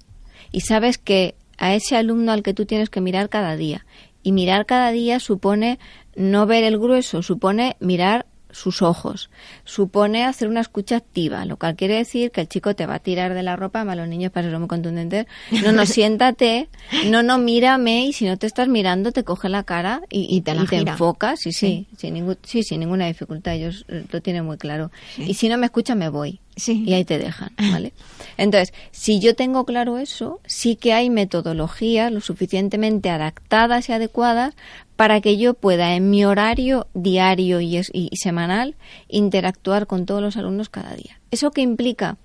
y sabes que a ese alumno al que tú tienes que mirar cada día, y mirar cada día supone no ver el grueso, supone mirar sus ojos, supone hacer una escucha activa, lo cual quiere decir que el chico te va a tirar de la ropa, además los niños para ser muy contundentes, no, no, siéntate, no, no, mírame, y si no te estás mirando te coge la cara y, y te la gira. enfocas, sí, sí, sin ningún, sí, sin ninguna dificultad, ellos eh, lo tienen muy claro. Y si no me escucha me voy. Sí. Y ahí te dejan, ¿vale? Entonces, si yo tengo claro eso, sí que hay metodologías lo suficientemente adaptadas y adecuadas para que yo pueda en mi horario diario y, semanal interactuar con todos los alumnos cada día. ¿Eso qué implica?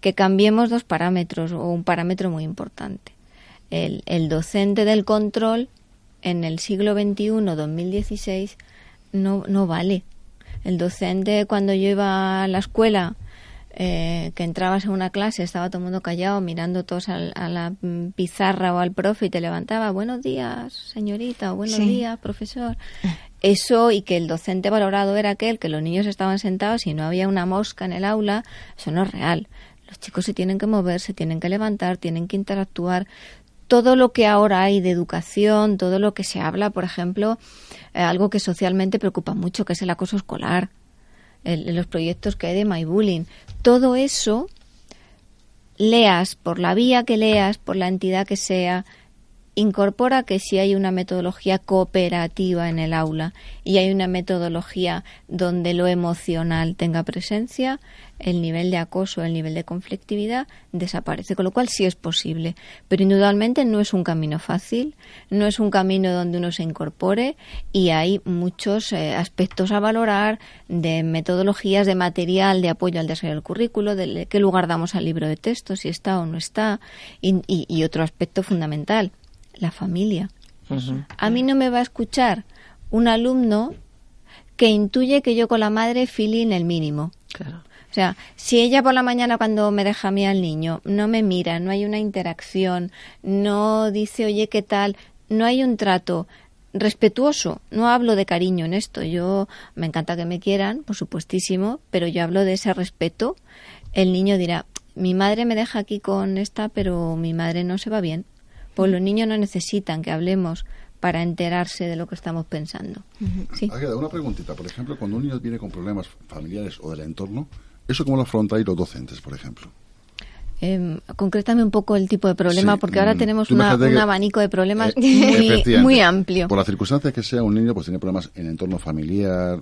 Que cambiemos dos parámetros o un parámetro muy importante. El, el docente del control en el siglo XXI, 2016, no, no vale. El docente cuando yo iba a la escuela, eh, que entrabas en una clase, estaba todo el mundo callado, mirando todos al- a la pizarra o al profe y te levantaba, buenos días, señorita, o buenos Sí. días, profesor. Eso y que el docente valorado era aquel, que los niños estaban sentados y no había una mosca en el aula, eso no es real. Los chicos se tienen que mover, se tienen que levantar, tienen que interactuar. Todo lo que ahora hay de educación, todo lo que se habla, por ejemplo, eh, algo que socialmente preocupa mucho, que es el acoso escolar, el- los proyectos que hay de My Bullying. Todo eso, leas por la vía que leas, por la entidad que sea, incorpora que si hay una metodología cooperativa en el aula y hay una metodología donde lo emocional tenga presencia, el nivel de acoso, el nivel de conflictividad desaparece, con lo cual sí es posible. Pero indudablemente no es un camino fácil, no es un camino donde uno se incorpore y hay muchos eh, aspectos a valorar de metodologías, de material, de apoyo al desarrollo del currículo, de qué lugar damos al libro de texto, si está o no está, y, y- y otro aspecto fundamental, la familia. A mí no me va a escuchar un alumno que intuye que yo con la madre feeling el mínimo. Claro. O sea, si ella por la mañana cuando me deja a mí al niño no me mira, no hay una interacción, no dice, oye, ¿qué tal? No hay un trato respetuoso. No hablo de cariño en esto. Yo me encanta que me quieran, por supuestísimo, pero yo hablo de ese respeto. El niño dirá, mi madre me deja aquí con esta, pero mi madre no se va bien. Pues los niños no necesitan que hablemos para enterarse de lo que estamos pensando. Sí. Águeda, una preguntita. Por ejemplo, cuando un niño viene con problemas familiares o del entorno, ¿eso cómo lo afrontáis los docentes, por ejemplo? Eh, concrétame un poco el tipo de problema, Sí, porque ahora mm, tenemos una- un abanico de problemas Eh, muy, amplio. Por las circunstancias que sea, un niño pues tiene problemas en entorno familiar,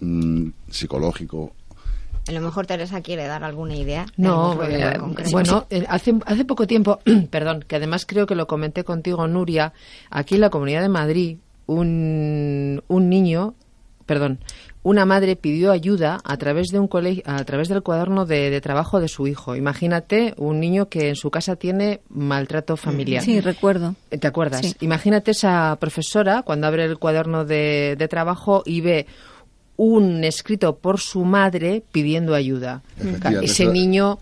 mm, psicológico. A lo mejor Teresa quiere dar alguna idea. de No, eh, bueno, eh, hace, hace poco tiempo, perdón, que además creo que lo comenté contigo, Nuria, aquí en la Comunidad de Madrid, un, un niño, perdón, una madre pidió ayuda a través de un colegio, a través del cuaderno de, de trabajo de su hijo. Imagínate un niño que en su casa tiene maltrato familiar. Sí, recuerdo. ¿Te acuerdas? Sí. Imagínate esa profesora cuando abre el cuaderno de, de trabajo y ve un escrito por su madre pidiendo ayuda. Ese eso- niño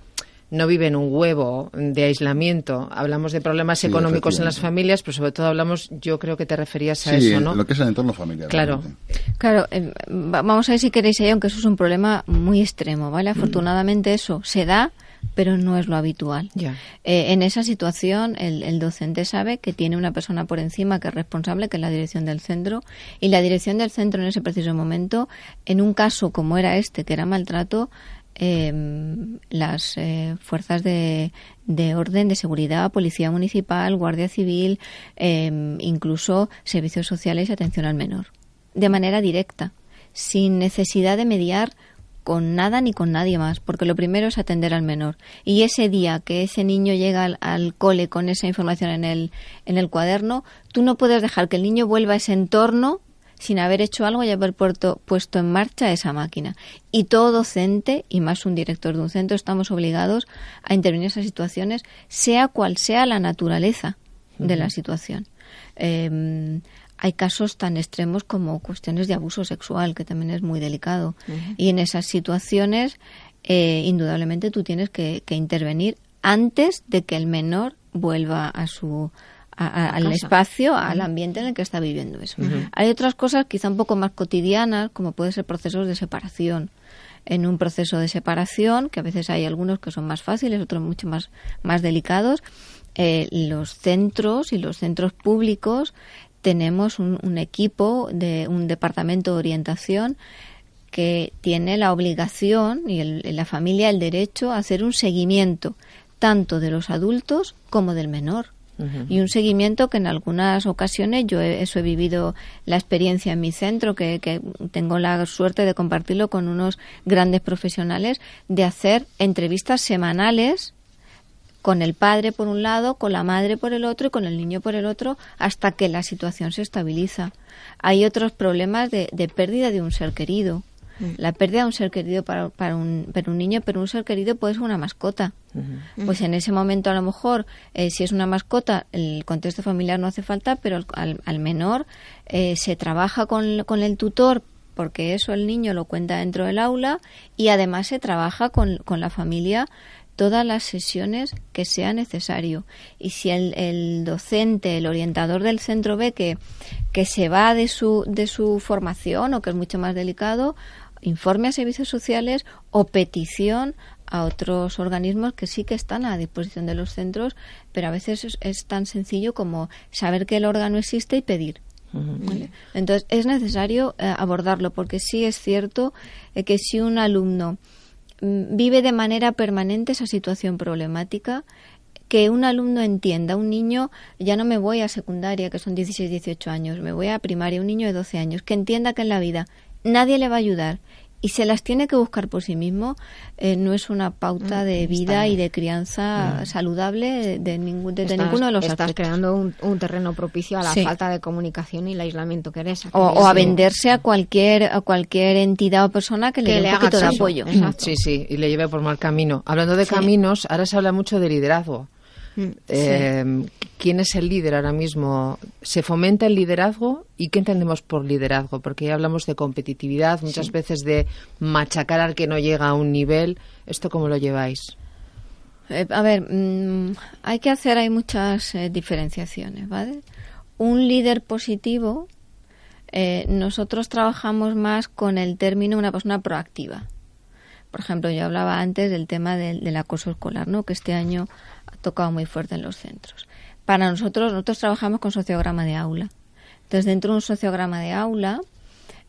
no vive en un huevo de aislamiento. Hablamos de problemas Sí, económicos en las familias, pero sobre todo hablamos, yo creo que te referías a Sí, eso, ¿no? lo que es el entorno familiar. Claro. realmente. Claro, eh, va- vamos a ver si queréis ahí, aunque eso es un problema muy extremo, ¿vale? Afortunadamente eso se da, pero no es lo habitual. Eh, en esa situación, el, el docente sabe que tiene una persona por encima que es responsable, que es la dirección del centro, y la dirección del centro en ese preciso momento, en un caso como era este, que era maltrato, em, las eh, fuerzas de, de orden, de seguridad, policía municipal, guardia civil, em, incluso servicios sociales y atención al menor, de manera directa, sin necesidad de mediar con nada ni con nadie más, porque lo primero es atender al menor. Y ese día que ese niño llega al, al cole con esa información en el, en el cuaderno, tú no puedes dejar que el niño vuelva a ese entorno sin haber hecho algo y haber puesto, puesto en marcha esa máquina. Y todo docente, y más un director de un centro, estamos obligados a intervenir en esas situaciones, sea cual sea la naturaleza de la situación. Eh, hay casos tan extremos como cuestiones de abuso sexual, que también es muy delicado. Y en esas situaciones, eh, indudablemente, tú tienes que, que intervenir antes de que el menor vuelva a su a- a- al casa. espacio, al ambiente en el que está viviendo eso. Hay otras cosas quizá un poco más cotidianas, como pueden ser procesos de separación. En un proceso de separación, que a veces hay algunos que son más fáciles, otros mucho más, más delicados, eh, los centros y los centros públicos tenemos un, un equipo de un departamento de orientación que tiene la obligación y el- la familia el derecho a hacer un seguimiento tanto de los adultos como del menor. Y un seguimiento que en algunas ocasiones yo he, eso he vivido la experiencia en mi centro, que, que tengo la suerte de compartirlo con unos grandes profesionales, de hacer entrevistas semanales con el padre por un lado, con la madre por el otro y con el niño por el otro, hasta que la situación se estabiliza. Hay otros problemas de, de pérdida de un ser querido. La pérdida de un ser querido para, para, un, para un niño, pero un ser querido puede ser una mascota. Pues en ese momento a lo mejor, eh, si es una mascota, el contexto familiar no hace falta, pero al- al, al menor eh, se trabaja con, con el tutor porque eso el niño lo cuenta dentro del aula y además se trabaja con, con la familia todas las sesiones que sea necesario. Y si el, el docente, el orientador del centro ve que, que se va de su, de su formación o que es mucho más delicado, informe a servicios sociales o petición a otros organismos que sí que están a disposición de los centros, pero a veces es, es tan sencillo como saber que el órgano existe y pedir. ¿vale? Entonces es necesario eh, abordarlo porque sí es cierto eh, que si un alumno vive de manera permanente esa situación problemática, que un alumno entienda, un niño, ya no me voy a secundaria, que son 16, 18 años, me voy a primaria, un niño de 12 años, que entienda que en la vida nadie le va a ayudar y se las tiene que buscar por sí mismo, eh, no es una pauta de vida y de crianza saludable de, ningún, de, de Estás- ninguno de los estás aspectos. creando un, un terreno propicio a la Sí. falta de comunicación y el aislamiento que eres. O, o a venderse a cualquier a cualquier entidad o persona que le Que dé le un haga poquito de apoyo. Exacto. Sí, sí, y le lleve por mal camino. Hablando de Sí. caminos, ahora se habla mucho de liderazgo. Eh, ¿Quién es el líder ahora mismo? ¿Se fomenta el liderazgo? ¿Y qué entendemos por liderazgo? Porque ya hablamos de competitividad, muchas veces de machacar al que no llega a un nivel. ¿Esto cómo lo lleváis? Eh, a ver, mm, hay que hacer, hay muchas eh, diferenciaciones, ¿vale? Un líder positivo, eh, nosotros trabajamos más con el término una persona proactiva. Por ejemplo, yo hablaba antes del tema del, del acoso escolar, ¿no? Que este año tocado muy fuerte en los centros. Para nosotros, nosotros trabajamos con sociograma de aula. Entonces, dentro de un sociograma de aula,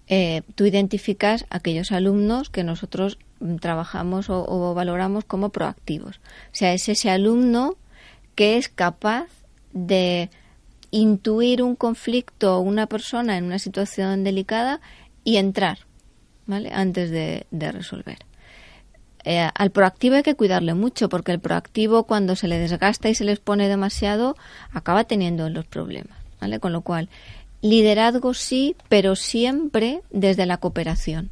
eh, tú identificas aquellos alumnos que nosotros mm, trabajamos o, valoramos como proactivos. O sea, es ese alumno que es capaz de intuir un conflicto o una persona en una situación delicada y entrar, ¿vale? Antes de resolver. Eh, al proactivo hay que cuidarle mucho porque el proactivo cuando se le desgasta y se les pone demasiado acaba teniendo los problemas, ¿vale? Con lo cual, liderazgo sí, pero siempre desde la cooperación.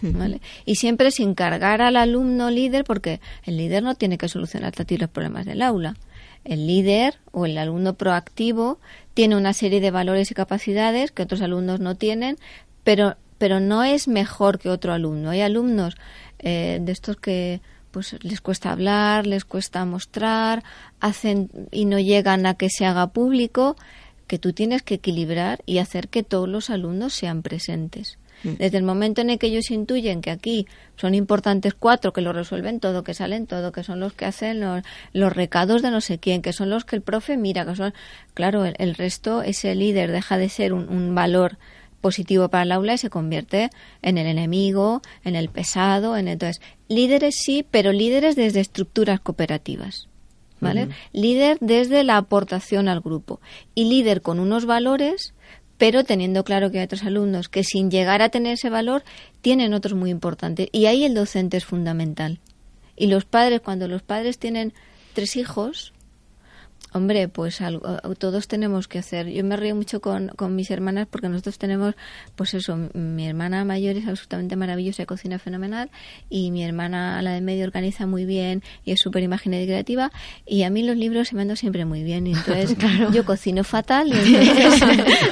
¿vale? Y siempre sin cargar al alumno líder, porque el líder no tiene que solucionar a ti los problemas del aula. El líder o el alumno proactivo tiene una serie de valores y capacidades que otros alumnos no tienen, pero, pero no es mejor que otro alumno. Hay alumnos eh, de estos que pues les cuesta hablar, les cuesta mostrar, hacen y no llegan a que se haga público, que tú tienes que equilibrar y hacer que todos los alumnos sean presentes. Desde el momento en el que ellos intuyen que aquí son importantes cuatro que lo resuelven todo, que salen todo, que son los que hacen los, los recados de no sé quién, que son los que el profe mira, que son, claro, el, el resto, ese líder deja de ser un, un valor positivo para el aula y se convierte en el enemigo, en el pesado, en entonces líderes sí, pero líderes desde estructuras cooperativas. ¿Vale? Líder desde la aportación al grupo y líder con unos valores pero teniendo claro que hay otros alumnos que sin llegar a tener ese valor tienen otros muy importantes. Y ahí el docente es fundamental. Y los padres, cuando los padres tienen tres hijos, Hombre, pues algo, todos tenemos que hacer. Yo me río mucho con, con mis hermanas porque nosotros tenemos, pues eso, mi hermana mayor es absolutamente maravillosa y cocina fenomenal y mi hermana, la de medio, organiza muy bien y es súper imaginaria y creativa y a mí los libros se me andan siempre muy bien y entonces yo cocino fatal y entonces,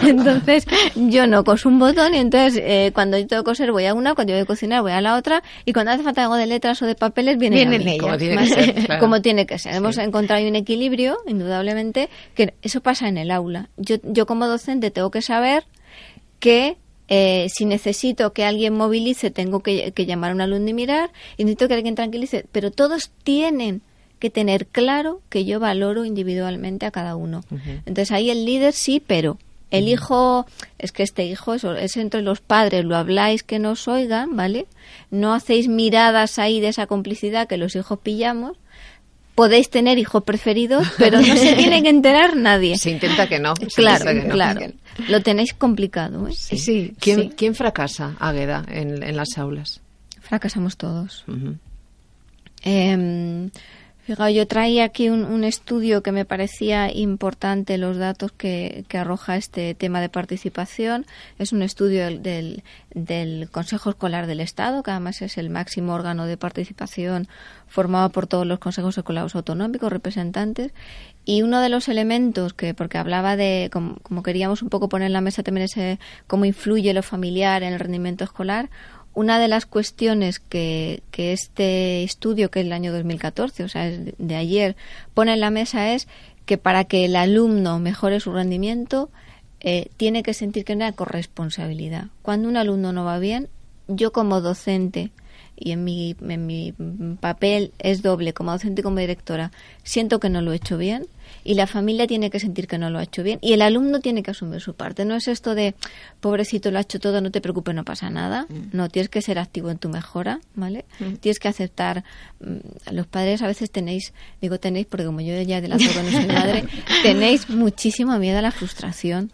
entonces yo no coso un botón y entonces eh, cuando yo tengo que coser voy a una, cuando yo voy a cocinar voy a la otra y cuando hace falta algo de letras o de papeles viene Vienen a mí. ellas. Como tiene que ser, claro. Como tiene que ser. Hemos encontrado un equilibrio, indudablemente, que eso pasa en el aula. Yo, yo como docente tengo que saber que eh, si necesito que alguien movilice, tengo que, que llamar a un alumno y mirar, y necesito que alguien tranquilice, pero todos tienen que tener claro que yo valoro individualmente a cada uno. Entonces ahí el líder sí, pero el hijo, es que este hijo eso, es entre los padres, lo habláis que nos oigan, ¿vale? No hacéis miradas ahí de esa complicidad que los hijos pillamos. Podéis tener hijos preferidos, pero no se tiene que enterar nadie. Se intenta que no. Claro, intenta que no. claro. Lo tenéis complicado, ¿eh? Sí. ¿Quién, sí. quién fracasa, Águeda, en, en las aulas? Fracasamos todos. Eh, fíjate, yo traía aquí un, un estudio que me parecía importante, los datos que, que arroja este tema de participación. Es un estudio del, del, del Consejo Escolar del Estado, que además es el máximo órgano de participación formado por todos los consejos escolares autonómicos, representantes. Y uno de los elementos que, porque hablaba de, como, como queríamos un poco poner en la mesa también ese, cómo influye lo familiar en el rendimiento escolar, una de las cuestiones que, que este estudio, que es el año 2014, o sea, es de- ayer, pone en la mesa es que para que el alumno mejore su rendimiento, eh, tiene que sentir que hay corresponsabilidad. Cuando un alumno no va bien, yo como docente, y en mi, en mi papel es doble, como docente y como directora, siento que no lo he hecho bien, y la familia tiene que sentir que no lo ha hecho bien, y el alumno tiene que asumir su parte. No es esto de, pobrecito, lo ha hecho todo, no te preocupes, no pasa nada. No, tienes que ser activo en tu mejora, ¿vale? Tienes que aceptar. mm, Los padres a veces tenéis, digo tenéis porque como yo ya adelanto no soy madre, tenéis muchísimo miedo a la frustración.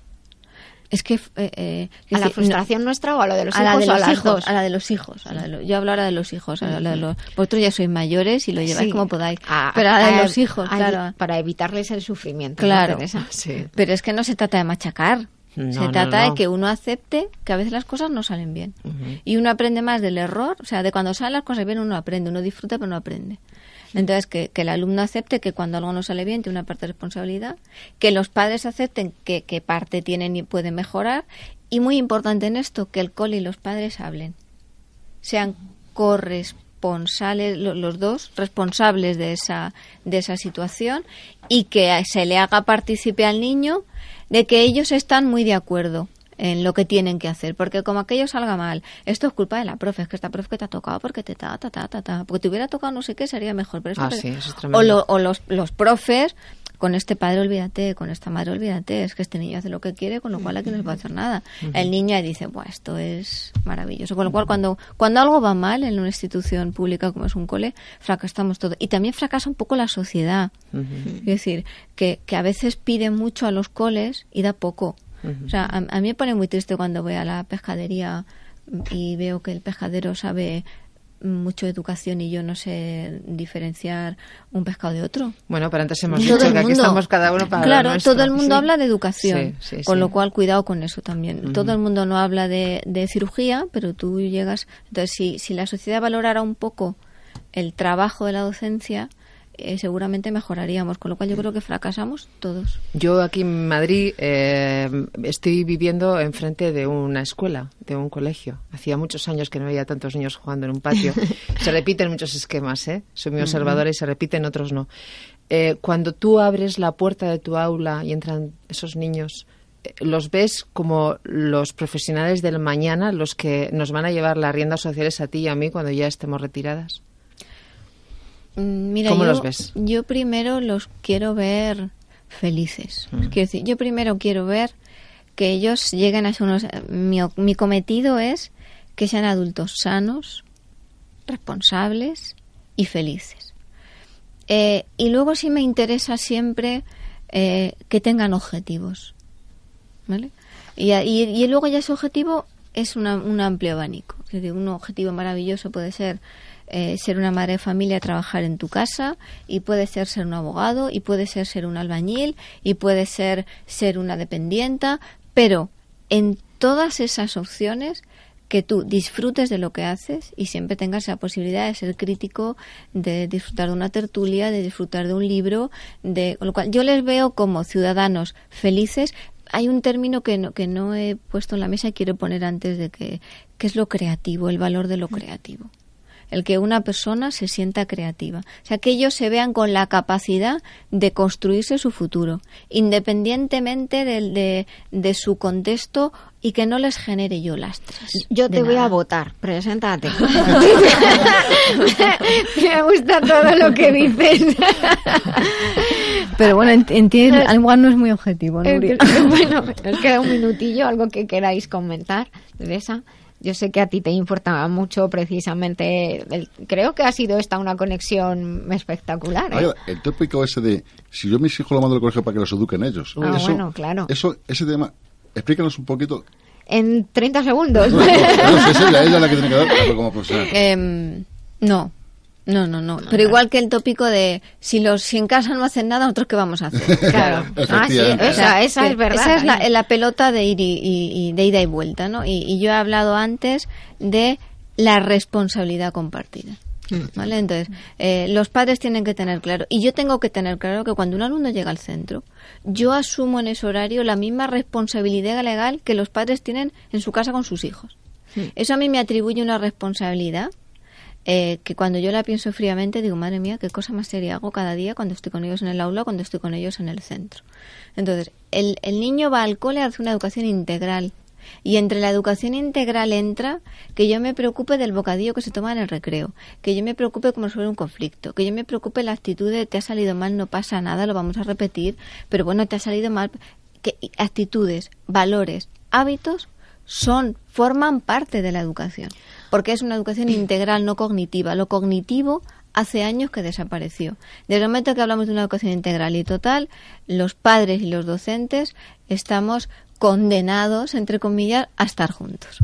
Es que... eh, eh, ¿A la decir, no- frustración nuestra o a lo de los a la hijos o a las hijos, dos? a la de los hijos. a la de lo- yo hablo ahora de los hijos. a la de los- vosotros ya sois mayores y lo lleváis Sí. como podáis. A- pero a la de a- los hijos, claro. Para evitarles el sufrimiento. Pero es que no se trata de machacar. No, se trata no. de que uno acepte que a veces las cosas no salen bien. Y uno aprende más del error. O sea, de cuando salen las cosas bien uno aprende. Uno disfruta pero no aprende. Entonces, que, el alumno acepte que cuando algo no sale bien tiene una parte de responsabilidad. Que los padres acepten que, que parte tienen y pueden mejorar. Y muy importante en esto, que el cole y los padres hablen. Sean corresponsables, lo- los dos, responsables de esa, de esa situación y que se le haga partícipe al niño de que ellos están muy de acuerdo en lo que tienen que hacer, porque como aquello salga mal, esto es culpa de la profe, es que esta profe que te ha tocado porque te ta, ta, ta, ta, ta, porque te hubiera tocado no sé qué sería mejor, pero Ah, que- sí, eso es o, lo- o los, los profes con este padre olvídate, con esta madre olvídate, es que este niño hace lo que quiere, con lo cual aquí no se puede hacer nada. El niño dice, Buah, esto es maravilloso. Con lo cual, cuando, cuando algo va mal en una institución pública como es un cole, fracasamos todo. Y también fracasa un poco la sociedad. Es decir, que, que a veces pide mucho a los coles y da poco. O sea, a, a mí me pone muy triste cuando voy a la pescadería y veo que el pescadero sabe mucho de educación y yo no sé diferenciar un pescado de otro. Bueno, pero antes hemos Todo dicho que aquí estamos cada uno para Claro, todo el mundo Sí. habla de educación, Sí, sí, con sí. lo cual cuidado con eso también. Todo el mundo no habla de, de cirugía, pero tú llegas. Entonces, si, si la sociedad valorara un poco el trabajo de la docencia, eh, seguramente mejoraríamos. Con lo cual, yo creo que fracasamos todos. Yo aquí en Madrid eh, estoy viviendo enfrente de una escuela, de un colegio. Hacía muchos años que no veía tantos niños jugando en un patio. se repiten muchos esquemas, ¿eh? Soy muy observadora y se repiten, otros no. Eh, cuando tú abres la puerta de tu aula y entran esos niños, eh, los ves como los profesionales del mañana, los que nos van a llevar las riendas sociales a ti y a mí cuando ya estemos retiradas. Mm, Mira, ¿Cómo yo, los ves? Yo primero los quiero ver felices. Mm. Quiero decir, yo primero quiero ver que ellos lleguen a ser unos... Mi, mi cometido es que sean adultos sanos, responsables y felices. Eh, y luego sí me interesa siempre eh, que tengan objetivos. ¿vale? Y, y- y luego ya ese objetivo es una- un amplio abanico. Es decir, un objetivo maravilloso puede ser eh, ser una madre de familia, trabajar en tu casa, y puede ser ser un abogado, y puede ser ser un albañil, y puede ser ser una dependienta, pero en todas esas opciones que tú disfrutes de lo que haces y siempre tengas la posibilidad de ser crítico, de disfrutar de una tertulia, de disfrutar de un libro, de con lo cual yo les veo como ciudadanos felices. Hay un término que no, que no he puesto en la mesa y quiero poner antes de que, que es lo creativo, el valor de lo creativo. El que una persona se sienta creativa. O sea, que ellos se vean con la capacidad de construirse su futuro, independientemente del- de, de su contexto y que no les genere yo lastres. Yo te voy a votar, preséntate. Me gusta todo lo que dices. Pero bueno, entiendo, igual no es muy objetivo, Nuria. bueno, nos queda un minutillo, algo que queráis comentar, Teresa. Yo sé que a ti te importaba mucho precisamente, el- creo que ha sido esta una conexión espectacular. ¿eh? Oiga, el tópico ese de si yo a mis hijos lo mando al colegio para que los eduquen ellos. Ah, eso, bueno, claro. Eso, ese tema, explícanos un poquito. En 30 segundos. No, no, no, es ella, ella la que tiene que dar como profesional. Em, no, no, no, no. Pero igual que el tópico de si los si en casa no hacen nada, nosotros qué vamos a hacer. Claro. Ah, sí, esa, es verdad. Esa es la, ¿eh? la pelota de ir y, y- y de ida y vuelta, ¿no? Y, y yo he hablado antes de la responsabilidad compartida. ¿Vale? Entonces, eh, los padres tienen que tener claro, y yo tengo que tener claro que cuando un alumno llega al centro, yo asumo en ese horario la misma responsabilidad legal que los padres tienen en su casa con sus hijos. Eso a mí me atribuye una responsabilidad eh, que cuando yo la pienso fríamente digo, madre mía, qué cosa más seria hago cada día cuando estoy con ellos en el aula, cuando estoy con ellos en el centro. Entonces, el, el niño va al cole a hacer una educación integral. Y entre la educación integral entra que yo me preocupe del bocadillo que se toma en el recreo, que yo me preocupe como sobre un conflicto, que yo me preocupe la actitud de te ha salido mal, no pasa nada, lo vamos a repetir, pero bueno, te ha salido mal. Que actitudes, valores, hábitos son forman parte de la educación, porque es una educación integral, no cognitiva. Lo cognitivo hace años que desapareció. Desde el momento que hablamos de una educación integral y total, los padres y los docentes estamos condenados, entre comillas, a estar juntos.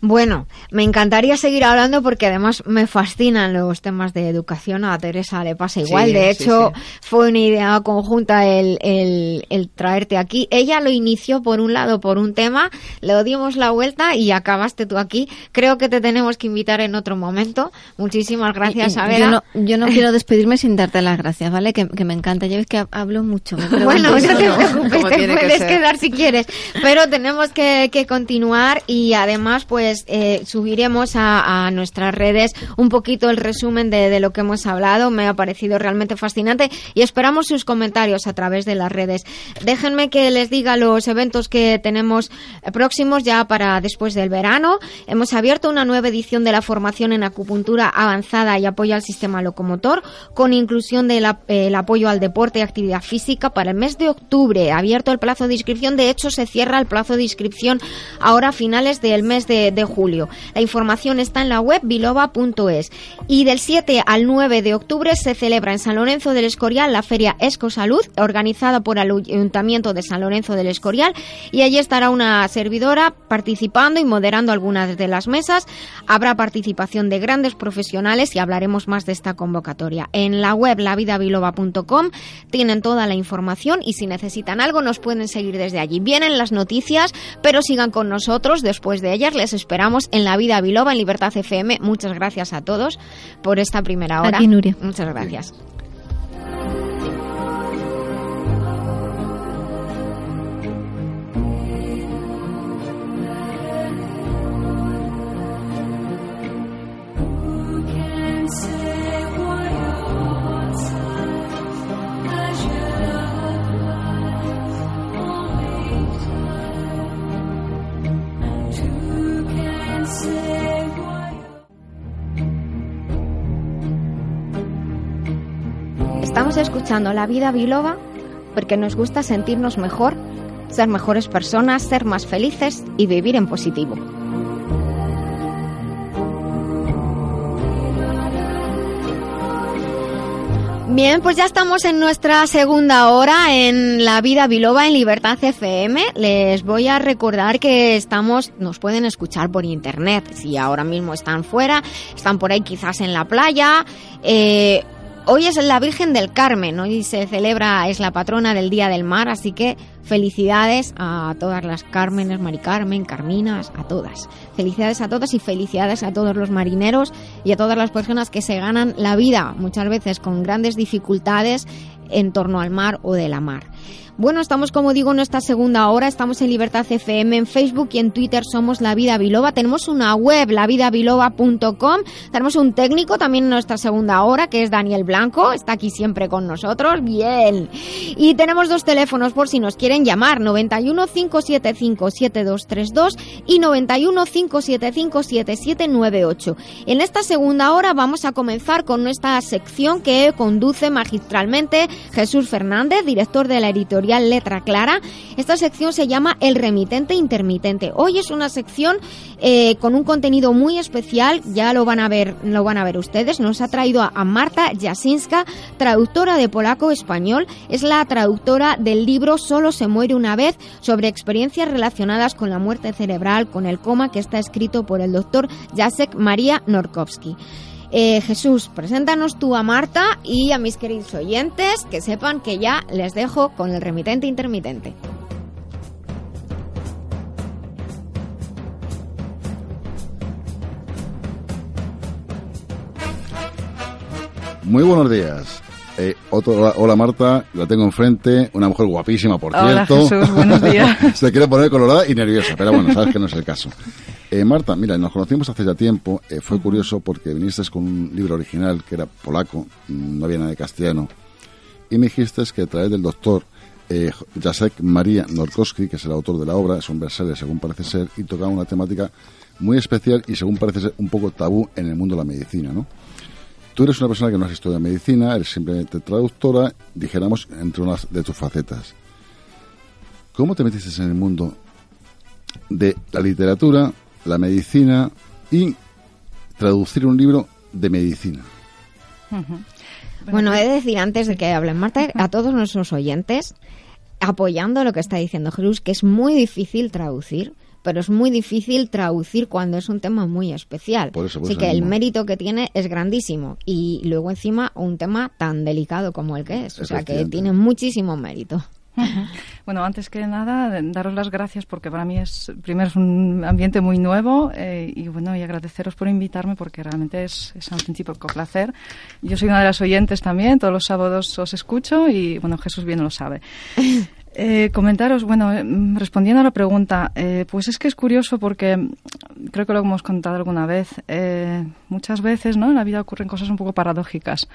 Bueno, me encantaría seguir hablando porque además me fascinan los temas de educación. A Teresa le pasa igual. Sí, de hecho, sí. fue una idea conjunta el, el, el traerte aquí. Ella lo inició por un lado, por un tema, le dimos la vuelta y acabaste tú aquí. Creo que te tenemos que invitar en otro momento. Muchísimas gracias, Abela. Yo no, yo no quiero despedirme sin darte las gracias, ¿vale? Que, que me encanta. Ya ves que ha- hablo mucho. me Bueno, no te preocupes, te que puedes quedar si quieres. Pero tenemos que, que continuar y además, pues, eh, subiremos a, nuestras redes un poquito el resumen de, lo que hemos hablado. Me ha parecido realmente fascinante y esperamos sus comentarios a través de las redes. Déjenme que les diga los eventos que tenemos eh, próximos ya para después del verano. Hemos abierto una nueva edición de la formación en acupuntura avanzada y apoyo al sistema locomotor con inclusión del ap- el apoyo al deporte y actividad física para el mes de octubre. Abierto el plazo de inscripción. De hecho, se cierra el plazo de inscripción ahora a finales del mes de, de julio. La información está en la web biloba.es. Y del 7 al 9 de octubre se celebra en San Lorenzo del Escorial la Feria Escosalud, organizada por el Ayuntamiento de San Lorenzo del Escorial. Y allí estará una servidora participando y moderando algunas de las mesas. Habrá participación de grandes profesionales y hablaremos más de esta convocatoria. En la web lavidabiloba.com tienen toda la información y si necesitan algo nos pueden seguir desde allí. Vienen las noticias, pero sigan con nosotros. Después de ellas les esperamos en La Vida Biloba, en Libertad FM. Muchas gracias a todos por esta primera hora. A ti, Nuria. Muchas gracias. Escuchando La Vida Biloba porque nos gusta sentirnos mejor ser mejores personas, ser más felices y vivir en positivo. Bien, pues ya estamos en nuestra segunda hora en La Vida Biloba en Libertad FM. Les voy a recordar que estamos, nos pueden escuchar por internet. Si ahora mismo están fuera, están por ahí quizás en la playa. Eh, hoy es la Virgen del Carmen, hoy se celebra, es la patrona del Día del Mar, así que felicidades a todas las Cármenes, Mari Carmen, Carminas, a todas. Felicidades a todas y felicidades a todos los marineros y a todas las personas que se ganan la vida, muchas veces con grandes dificultades en torno al mar o de la mar. Bueno, estamos como digo en esta segunda hora, estamos en Libertad FM, en Facebook y en Twitter somos La Vida Biloba. Tenemos una web, lavidabiloba.com. Tenemos un técnico también en nuestra segunda hora, que es Daniel Blanco, está aquí siempre con nosotros. Bien. Y tenemos dos teléfonos por si nos quieren llamar, 91 575 7232 y 91 575 7798. En esta segunda hora vamos a comenzar con nuestra sección que conduce magistralmente Jesús Fernández, director de la editorial Letra Clara. Esta sección se llama El remitente intermitente. Hoy es una sección eh, con un contenido muy especial, ya lo van a ver, lo van a ver ustedes. Nos ha traído a, Marta Jasinska, traductora de polaco-español. Es la traductora del libro Solo se muere una vez sobre experiencias relacionadas con la muerte cerebral, con el coma, que está escrito por el doctor Jacek María Norkowski. Eh, Jesús, preséntanos tú a Marta y a mis queridos oyentes que sepan que ya les dejo con el remitente intermitente. Muy buenos días. Eh, otro- hola, hola, Marta, la tengo enfrente, una mujer guapísima, por Hola, cierto. Jesús, buenos días. Se quiere poner colorada y nerviosa, pero bueno, sabes que no es el caso. Eh, Marta, mira, nos conocimos hace ya tiempo, eh, fue curioso porque viniste con un libro original que era polaco, no había nada de castellano, y me dijiste que a través del doctor eh, Jacek María Norkowski, que es el autor de la obra, es un bestseller según parece ser, y tocaba una temática muy especial y según parece ser un poco tabú en el mundo de la medicina, ¿no? Tú eres una persona que no has estudiado medicina, eres simplemente traductora, dijéramos, entre unas de tus facetas. ¿Cómo te metiste en el mundo de la literatura, la medicina y traducir un libro de medicina? Bueno, he de decir antes de que hablen Marta, a todos nuestros oyentes, apoyando lo que está diciendo Jesús, que es muy difícil traducir, pero es muy difícil traducir cuando es un tema muy especial. Por eso, por Así eso que el mérito que tiene es grandísimo. Y luego encima un tema tan delicado como el que es. O sea que tiene muchísimo mérito. Bueno, antes que nada, daros las gracias porque para mí es, primero, es un ambiente muy nuevo eh, y bueno, y agradeceros por invitarme porque realmente es, es un auténtico placer. Yo soy una de las oyentes también, todos los sábados os escucho y bueno, Jesús bien lo sabe. Eh, comentaros, bueno, mm, respondiendo a la pregunta, eh, pues es que es curioso porque creo que lo hemos contado alguna vez. eh, muchas veces, ¿no? En la vida ocurren cosas un poco paradójicas.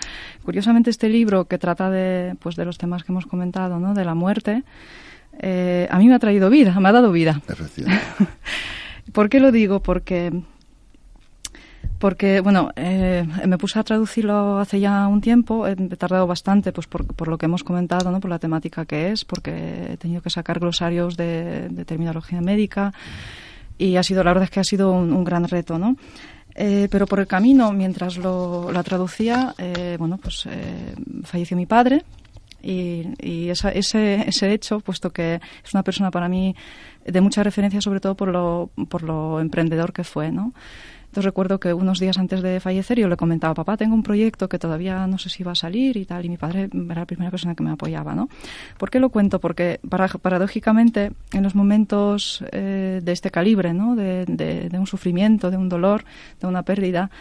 Curiosamente, este libro que trata de, pues, de los temas que hemos comentado, ¿no? De la muerte, eh, a mí me ha traído vida, me ha dado vida. ¿Por qué lo digo? Porque, porque bueno, eh, me puse a traducirlo hace ya un tiempo, he tardado bastante pues por, lo que hemos comentado, ¿no? por la temática que es, porque he tenido que sacar glosarios de, terminología médica y ha sido, la verdad es que ha sido un, gran reto, ¿no? Eh, pero por el camino, mientras lo, la traducía, eh, bueno, pues eh, falleció mi padre y, y esa- ese, ese hecho, puesto que es una persona para mí de mucha referencia, sobre todo por lo, por lo emprendedor que fue, ¿no? Entonces recuerdo que unos días antes de fallecer yo le comentaba, papá, tengo un proyecto que todavía no sé si va a salir y tal, y mi padre era la primera persona que me apoyaba, ¿no? ¿Por qué lo cuento? Porque para- paradójicamente en los momentos eh, de este calibre, ¿no? De, un sufrimiento, de un dolor, de una pérdida,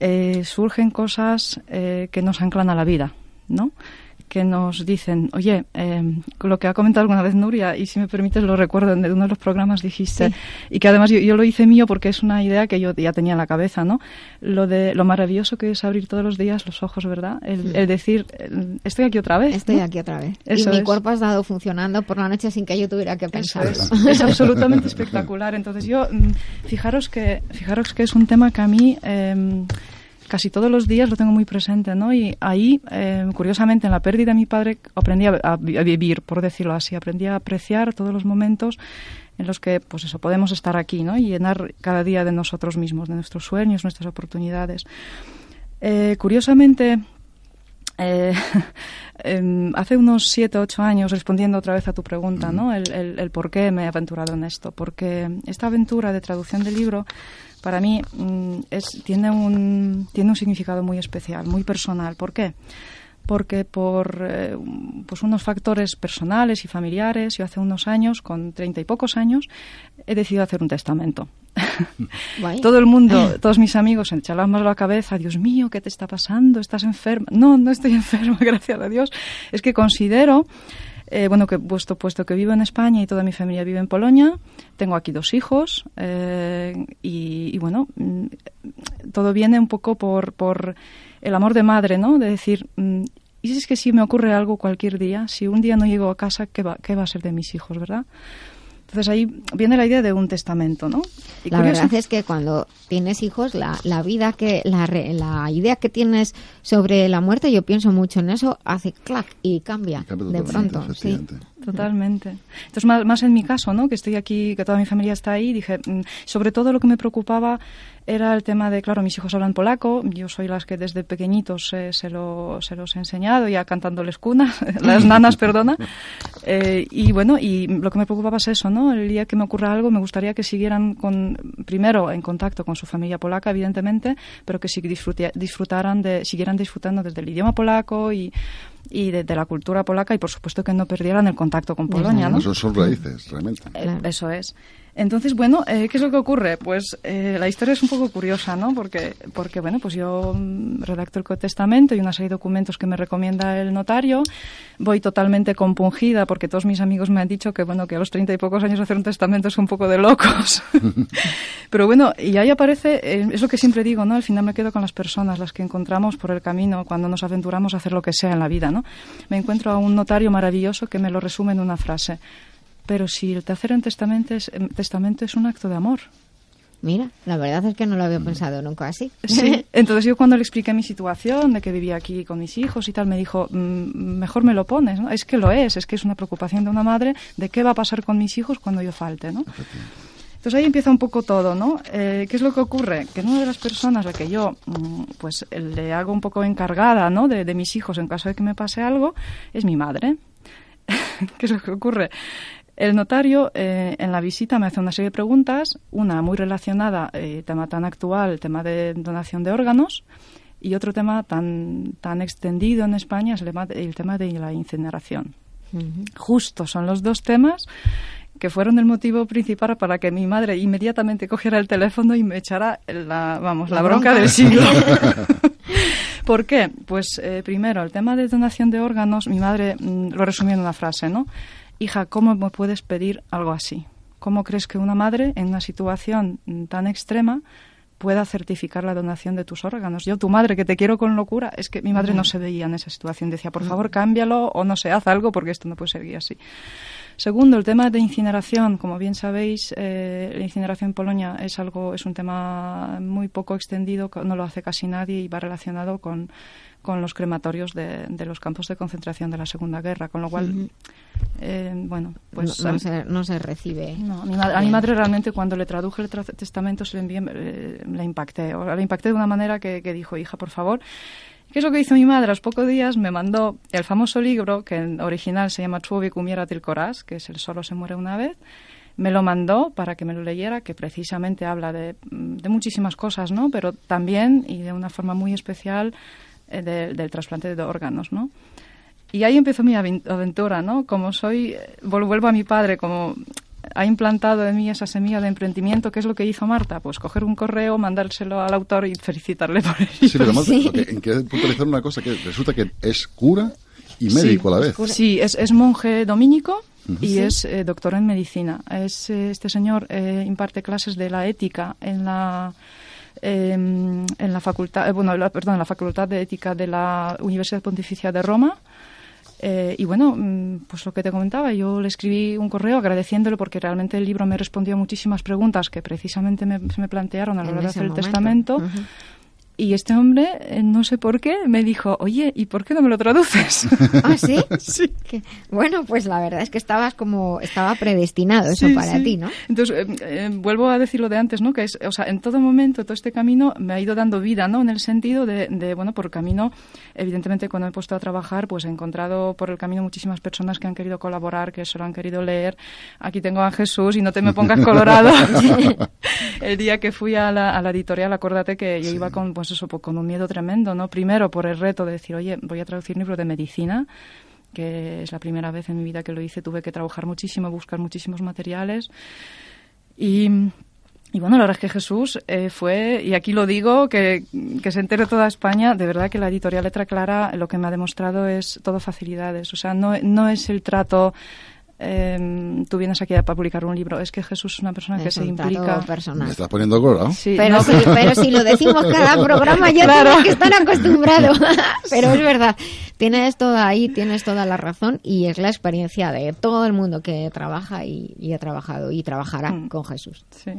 eh, surgen cosas eh, que nos anclan a la vida, ¿no? Que nos dicen, oye, eh, lo que ha comentado alguna vez Nuria, y si me permites lo recuerdo, en uno de los programas dijiste, y que además yo, yo lo hice mío porque es una idea que yo ya tenía en la cabeza, ¿no? Lo de lo maravilloso que es abrir todos los días los ojos, ¿verdad? El, el decir, estoy aquí otra vez. Estoy ¿no? aquí otra vez. Eso y mi es. cuerpo ha estado funcionando por la noche sin que yo tuviera que Eso pensar. es, es absolutamente espectacular. Entonces yo, mm, fijaros que, fijaros que es un tema que a mí, eh, casi todos los días lo tengo muy presente, ¿no? Y ahí, eh, curiosamente, en la pérdida de mi padre, aprendí a, a vi- a vivir, por decirlo así, aprendí a apreciar todos los momentos en los que, pues eso, podemos estar aquí, ¿no? Y llenar cada día de nosotros mismos, de nuestros sueños, nuestras oportunidades. Eh, curiosamente, eh, em, hace unos siete, ocho años, respondiendo otra vez a tu pregunta, ¿no? El, el- el por qué me he aventurado en esto. Porque esta aventura de traducción del libro, para mí, mm, es, tiene, un, tiene un significado muy especial, muy personal. ¿Por qué? Porque por eh, pues unos factores personales y familiares, yo hace unos años, con treinta y pocos años, he decidido hacer un testamento. Todo el mundo, todos mis amigos se echaban más la cabeza, Dios mío, ¿qué te está pasando? ¿Estás enferma? No, no estoy enferma, gracias a Dios. Es que considero, eh, bueno, que puesto, puesto que vivo en España y toda mi familia vive en Polonia, tengo aquí dos hijos eh, y, y, bueno, mm, todo viene un poco por, por el amor de madre, ¿no? De decir, mm, y si es que si me ocurre algo cualquier día, si un día no llego a casa, ¿qué va, qué va a ser de mis hijos, verdad? Entonces ahí viene la idea de un testamento, ¿no? Y La curioso- verdad es que cuando tienes hijos, la, la vida que, la, re- la idea que tienes sobre la muerte, yo pienso mucho en eso, hace clac y cambia, Cambia de pronto. Sí. Totalmente. Entonces, más, más en mi caso, ¿no? Que estoy aquí, que toda mi familia está ahí, dije, mm, sobre todo lo que me preocupaba era el tema de, claro, mis hijos hablan polaco, yo soy las que desde pequeñitos eh, se, lo, se los he enseñado, ya cantándoles cunas, las nanas, perdona. Eh, y bueno, y lo que me preocupaba es eso, ¿no? El día que me ocurra algo, me gustaría que siguieran con, primero en contacto con su familia polaca, evidentemente, pero que disfruti- disfrutaran de, siguieran disfrutando desde el idioma polaco y, y de, de la cultura polaca y por supuesto que no perdieran el contacto con Polonia, ¿no? Eso son raíces, realmente. Eh, Eso es. Entonces, bueno, eh, ¿qué es lo que ocurre? Pues eh, la historia es un poco curiosa, ¿no? Porque, porque bueno, pues yo mm, redacto el testamento y una serie de documentos que me recomienda el notario. Voy totalmente compungida porque todos mis amigos me han dicho que, bueno, que a los treinta y pocos años hacer un testamento es un poco de locos. Pero bueno, y ahí aparece, eh, es lo que siempre digo, ¿no? Al final me quedo con las personas, las que encontramos por el camino cuando nos aventuramos a hacer lo que sea en la vida, ¿no? Me encuentro a un notario maravilloso que me lo resume en una frase. Pero si el hacer un testamento es, em, testamento es un acto de amor. Mira, la verdad es que no lo había pensado nunca así. Sí. Entonces yo cuando le expliqué mi situación, de que vivía aquí con mis hijos y tal, me dijo, "Mm, mejor me lo pones, ¿no? Es que lo es, es que es una preocupación de una madre de qué va a pasar con mis hijos cuando yo falte, ¿no? Entonces ahí empieza un poco todo, ¿no? Eh, ¿Qué es lo que ocurre? Que una de las personas a la que yo, mm, pues, le hago un poco encargada, ¿no? De, de mis hijos en caso de que me pase algo, es mi madre. ¿Qué es lo que ocurre? El notario eh, en la visita me hace una serie de preguntas, una muy relacionada, eh, tema tan actual, tema de donación de órganos, y otro tema tan, tan extendido en España es el tema de- el tema de la incineración. Justo son los dos temas que fueron el motivo principal para que mi madre inmediatamente cogiera el teléfono y me echara la, vamos, la, La bronca, bronca. del siglo. ¿Por qué? Pues eh, primero, el tema de donación de órganos, mi madre mm, lo resumió en una frase, ¿no? Hija, ¿cómo me puedes pedir algo así? ¿Cómo crees que una madre en una situación tan extrema pueda certificar la donación de tus órganos? Yo, tu madre, que te quiero con locura, es que mi madre no se veía en esa situación. Decía, por favor, cámbialo o no se haz algo porque esto no puede seguir así. Segundo, el tema de incineración. Como bien sabéis, eh, la incineración en Polonia es algo, es un tema muy poco extendido, no lo hace casi nadie y va relacionado con, con los crematorios de, de los campos de concentración de la Segunda Guerra, con lo cual, eh, bueno, pues no, no se, no se recibe. no, mi madre, a mi madre realmente cuando le traduje el tra- testamento se le envié, eh, la impacté. O la impacté de una manera que, que dijo, hija, por favor. ¿Qué es lo que hizo mi madre? A los pocos días me mandó el famoso libro, que en original se llama Człowiek umiera tylko raz, que es El solo se muere una vez. Me lo mandó para que me lo leyera, que precisamente habla de, de muchísimas cosas, ¿no? Pero también, y de una forma muy especial, eh, de- del trasplante de órganos, ¿no? Y ahí empezó mi aven- aventura, ¿no? Como soy, eh, vol- vuelvo a mi padre, como ha implantado en mí esa semilla de emprendimiento, ¿qué es lo que hizo Marta? Pues coger un correo, mandárselo al autor y felicitarle por ello. Sí, pero además, que- en que puntualizar una cosa que resulta que es cura y médico a la vez. Sí, es, es monje dominico Ujú. y Sí. es eh, doctor en medicina. Es, eh, este señor eh, imparte clases de la ética en la eh, en la facultad, eh, bueno, la- perdón, en la facultad de ética de la Universidad Pontificia de Roma. Eh, y bueno, mm, pues lo que te comentaba, yo le escribí un correo agradeciéndolo porque realmente el libro me respondió a muchísimas preguntas que precisamente me, se me plantearon a la En hora de hacer el testamento. Y este hombre, eh, no sé por qué, me dijo, oye, ¿y por qué no me lo traduces? ¿Ah, sí? sí. Que- bueno, pues la verdad es que estabas como, estaba predestinado eso Sí, para sí. ti, ¿no? Entonces, eh, eh, vuelvo a decir lo de antes, ¿no? Que es, o sea, en todo momento, todo este camino me ha ido dando vida, ¿no? En el sentido de, de, bueno, por camino, evidentemente, cuando me he puesto a trabajar, pues he encontrado por el camino muchísimas personas que han querido colaborar, que se lo han querido leer. Aquí tengo a Jesús y no te me pongas colorado. el día que fui a la, a la editorial, acuérdate que yo iba con, pues eso, pues con un miedo tremendo, ¿no? Primero por el reto de decir, oye, voy a traducir un libro de medicina, que es la primera vez en mi vida que lo hice, tuve que trabajar muchísimo, buscar muchísimos materiales. Y, y bueno, la verdad es que Jesús eh, fue, y aquí lo digo, que, que se entere toda España, de verdad que la editorial Letra Clara lo que me ha demostrado es todo facilidades. O sea, no, no es el trato. Eh, tú vienes aquí a publicar un libro, es que Jesús es una persona que Es se un trato implica. personal. Me estás poniendo colorado. Sí, Pero, no, pero si lo decimos cada programa ya Claro. tienes que estar acostumbrado. pero es verdad, tienes toda ahí, tienes toda la razón y es la experiencia de todo el mundo que trabaja y, y ha trabajado y trabajará Mm. con Jesús. Sí.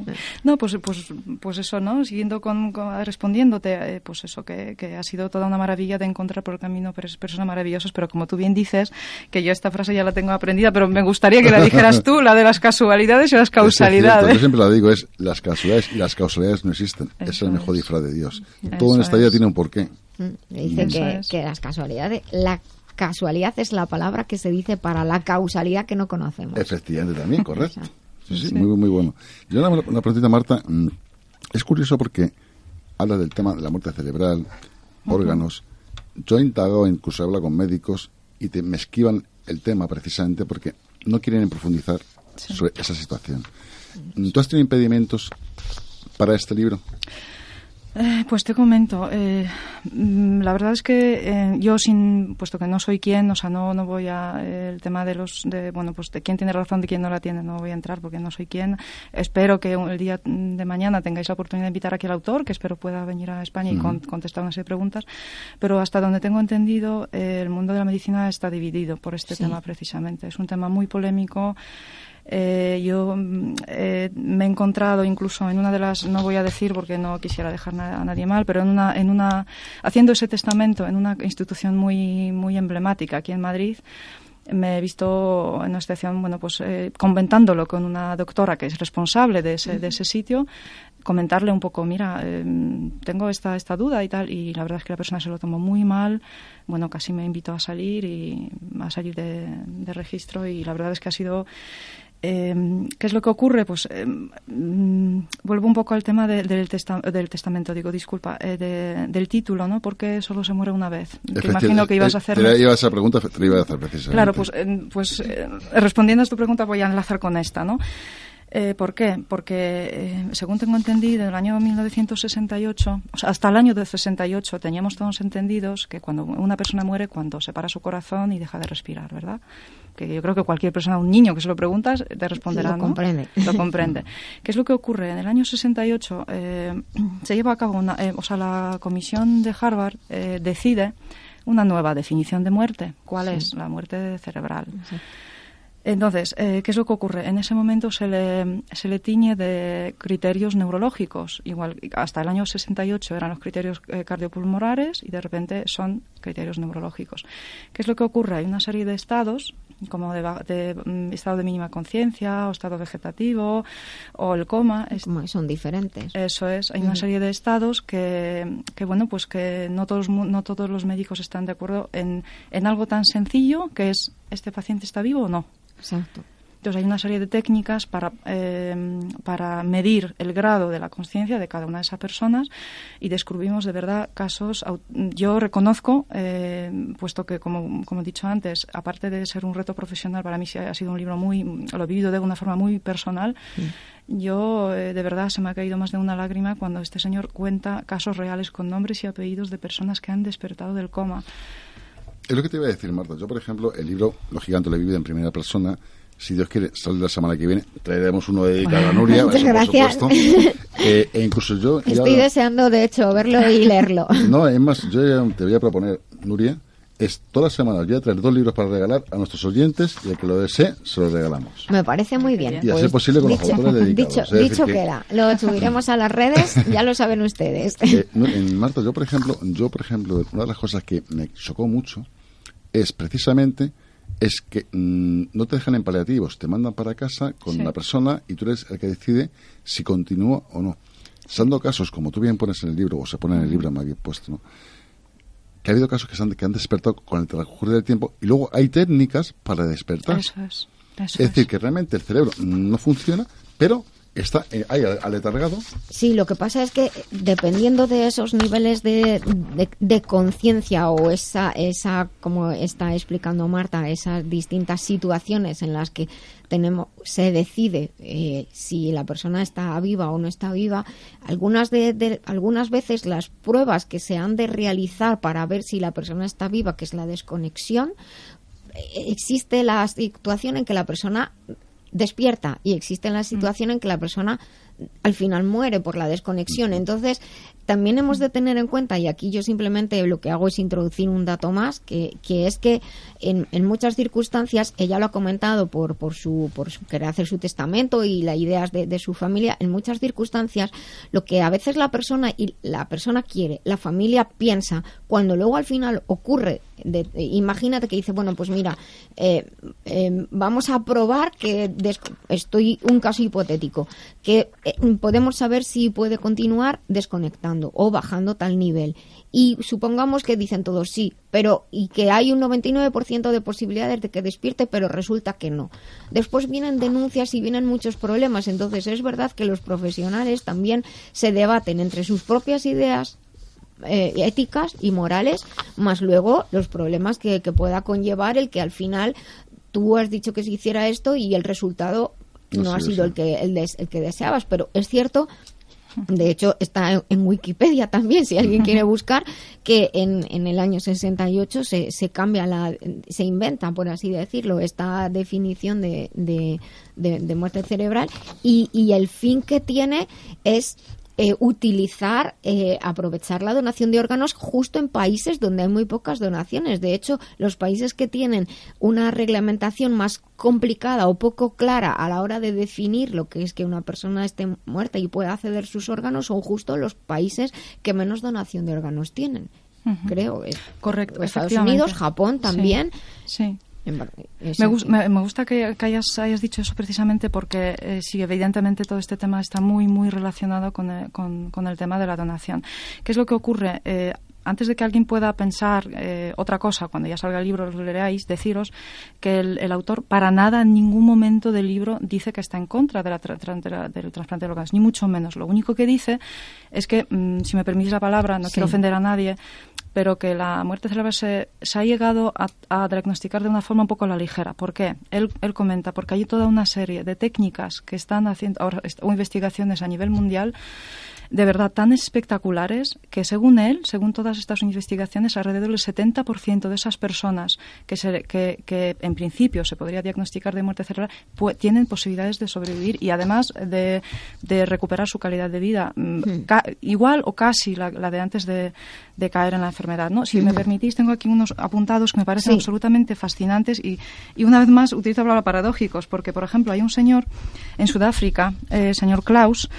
No, pues, pues, pues eso, ¿no? Siguiendo con, con- respondiéndote, eh, pues eso, que, que ha sido toda una maravilla de encontrar por el camino pers- personas maravillosas, pero como tú bien dices, que yo esta frase ya la tengo aprendida, pero me gustaría que la dijeras tú, la de las casualidades y las Es que es cierto, causalidades. yo siempre la digo, es las casualidades y las causalidades no existen. es Eso el mejor es. disfraz de Dios. Eso Todo en esta vida es. tiene un porqué. Mm, Dice que, es. que las casualidades, la casualidad es la palabra que se dice para la causalidad que no conocemos. Efectivamente, también, correcto. Sí, sí, Sí. Muy, muy bueno. Yo una, una preguntita, Marta. mm, Es curioso porque habla del tema de la muerte cerebral, órganos. Yo he indagado, incluso he hablado con médicos y te, me esquivan el tema precisamente porque no quieren profundizar sobre esa situación. ¿Tú has tenido impedimentos para este libro? Eh, pues te comento, eh, mm, la verdad es que eh, yo sin, puesto que no soy quien, o sea, no, no voy a el tema de los, de, bueno, pues de quién tiene razón, de quién no la tiene, no voy a entrar porque no soy quien. Espero que el día de mañana tengáis la oportunidad de invitar aquí al autor, que espero pueda venir a España y con- contestar una serie de preguntas. Pero hasta donde tengo entendido, el mundo de la medicina está dividido por este Sí. tema precisamente. Es un tema muy polémico. Eh, yo mm, eh, me he encontrado incluso en una de las, no voy a decir porque no quisiera dejar na- a nadie mal, pero en una, en una, haciendo ese testamento en una institución muy, muy emblemática aquí en Madrid, me he visto en una situación, bueno, pues eh, comentándolo con una doctora que es responsable de ese, de ese sitio, comentarle un poco, mira, eh, tengo esta, esta duda y tal, y la verdad es que la persona se lo tomó muy mal, bueno, casi me invitó a salir y a salir de, de registro y la verdad es que ha sido eh, ¿Qué es lo que ocurre? Pues eh, mm, vuelvo un poco al tema de- del, testa- del testamento, digo, disculpa, eh, de- del título, ¿no? Porque solo se muere una vez. Que imagino que ibas a hacer. Te la iba a esa pregunta, te la iba a hacer precisamente. Claro, pues, eh, pues eh, respondiendo a tu pregunta voy a enlazar con esta, ¿no? Eh, ¿Por qué? Porque, eh, según tengo entendido, en el año 1968, o sea, hasta el año de 68, teníamos todos entendidos que cuando una persona muere, cuando se para su corazón y deja de respirar, ¿verdad? Que yo creo que cualquier persona, un niño que se lo preguntas, te responderá, lo ¿no? comprende. Lo comprende. ¿Qué es lo que ocurre? En el año 68 eh, se lleva a cabo una, eh, o sea, la comisión de Harvard eh, decide una nueva definición de muerte. ¿Cuál es? La muerte cerebral. Entonces, eh, ¿qué es lo que ocurre? En ese momento se le, se le tiñe de criterios neurológicos. Igual, hasta el año 68 eran los criterios eh, cardiopulmonares y de repente son criterios neurológicos. ¿Qué es lo que ocurre? Hay una serie de estados, como de, de, mm, estado de mínima conciencia o estado vegetativo o el coma. es- son diferentes. eso es, hay una serie de estados que, que bueno, pues que no todos, no todos los médicos están de acuerdo en, en algo tan sencillo que es, ¿este paciente está vivo o no? Exacto. Entonces hay una serie de técnicas para, eh, para medir el grado de la conciencia de cada una de esas personas y descubrimos de verdad casos. Yo reconozco, eh, puesto que como, como he dicho antes, aparte de ser un reto profesional, para mí sí ha sido un libro muy, lo he vivido de una forma muy personal. Yo, eh, de verdad, se me ha caído más de una lágrima cuando este señor cuenta casos reales con nombres y apellidos de personas que han despertado del coma. Es lo que te iba a decir, Marta. Yo, por ejemplo, el libro Los gigantes lo he vivido en primera persona. Si Dios quiere, sale la semana que viene. Traeremos uno dedicado a Nuria. Muchas eso por gracias. supuesto. Eh, e incluso yo... ya- Estoy deseando, de hecho, verlo y leerlo. No, es más, yo ya te voy a proponer, Nuria, es todas las semanas voy a traer dos libros para regalar a nuestros oyentes y al que lo desee se los regalamos. Me parece muy bien. Y a ser posible con los dicho, autores dedicados. dicho, Es dicho que- queda. Lo subiremos a las redes, ya lo saben ustedes. Eh, no, en Marta, yo por ejemplo, yo por ejemplo, una de las cosas que me chocó mucho es precisamente es que mm, no te dejan en paliativos, te mandan para casa con Sí. la persona y tú eres el que decide si continúa o no. Dando casos, como tú bien pones en el libro, o se pone en el libro más bien puesto, ¿no? que ha habido casos que, se han, que han despertado con el transcurrir del tiempo y luego hay técnicas para despertar. Eso es. Eso Es decir, que realmente el cerebro no funciona, pero está eh, aletargado. Sí, lo que pasa es que dependiendo de esos niveles de, de, de conciencia o esa, esa, como está explicando Marta, esas distintas situaciones en las que tenemos, se decide eh, si la persona está viva o no está viva, algunas, de, de- algunas veces las pruebas que se han de realizar para ver si la persona está viva, que es la desconexión, eh, existe la situación en que la persona despierta y existe la situación en que la persona al final muere por la desconexión. Entonces, también hemos de tener en cuenta, y aquí yo simplemente lo que hago es introducir un dato más, que, que es que en, en muchas circunstancias, ella lo ha comentado por, por, su, por su querer hacer su testamento y las ideas de, de su familia, en muchas circunstancias, lo que a veces la persona y la persona quiere, la familia piensa, cuando luego al final ocurre, de- de- imagínate que dice, bueno, pues mira, eh, eh, vamos a probar que des- estoy un caso hipotético, que podemos saber si puede continuar desconectando o bajando tal nivel. Y supongamos que dicen todos sí, pero y que hay un 99% de posibilidades de que despierte, pero resulta que no. Después vienen denuncias y vienen muchos problemas. Entonces es verdad que los profesionales también se debaten entre sus propias ideas eh, éticas y morales, más luego los problemas que, que pueda conllevar el que al final tú has dicho que se hiciera esto y el resultado No no ha sido el que, el, des- el que deseabas. Pero es cierto de hecho, está en- en Wikipedia también, si alguien quiere buscar, que en, en el año 68 se, se cambia la, se inventa, por así decirlo, esta definición de, de, de- de muerte cerebral y, y el fin que tiene es eh, utilizar, eh, aprovechar la donación de órganos justo en países donde hay muy pocas donaciones. De hecho, los países que tienen una reglamentación más complicada o poco clara a la hora de definir lo que es que una persona esté muerta y pueda acceder sus órganos son justo los países que menos donación de órganos tienen. Creo. eh, Correcto, Estados. Unidos, Japón también. Sí. Me, exacto. gus- me- me gusta que, que hayas, hayas dicho eso precisamente porque eh, sí, evidentemente todo este tema está muy, muy relacionado con el, con, con el tema de la donación. ¿Qué es lo que ocurre? Eh, antes de que alguien pueda pensar eh, otra cosa, cuando ya salga el libro lo leeráis, deciros que el, el autor para nada en ningún momento del libro dice que está en contra de la tra- tra- de la- del trasplante de órganos, ni mucho menos. Lo único que dice es que, mm, si me permitís la palabra, no Sí. quiero ofender a nadie, pero que la muerte cerebral se, se ha llegado a, a diagnosticar de una forma un poco a la ligera. ¿Por qué? Él, él comenta, porque hay toda una serie de técnicas que están haciendo, ahora, o investigaciones a nivel mundial, de verdad tan espectaculares que según él, según todas estas investigaciones, alrededor del 70% de esas personas que, se, que, que en principio se podría diagnosticar de muerte cerebral tienen posibilidades de sobrevivir y además de, de recuperar su calidad de vida mm, ca- igual o casi la, la de antes de, de caer en la enfermedad. ¿no? Si me permitís, tengo aquí unos apuntados que me parecen Sí. absolutamente fascinantes y, y una vez más utilizo la palabra paradójicos porque, por ejemplo, hay un señor en Sudáfrica, eh, señor Klaus,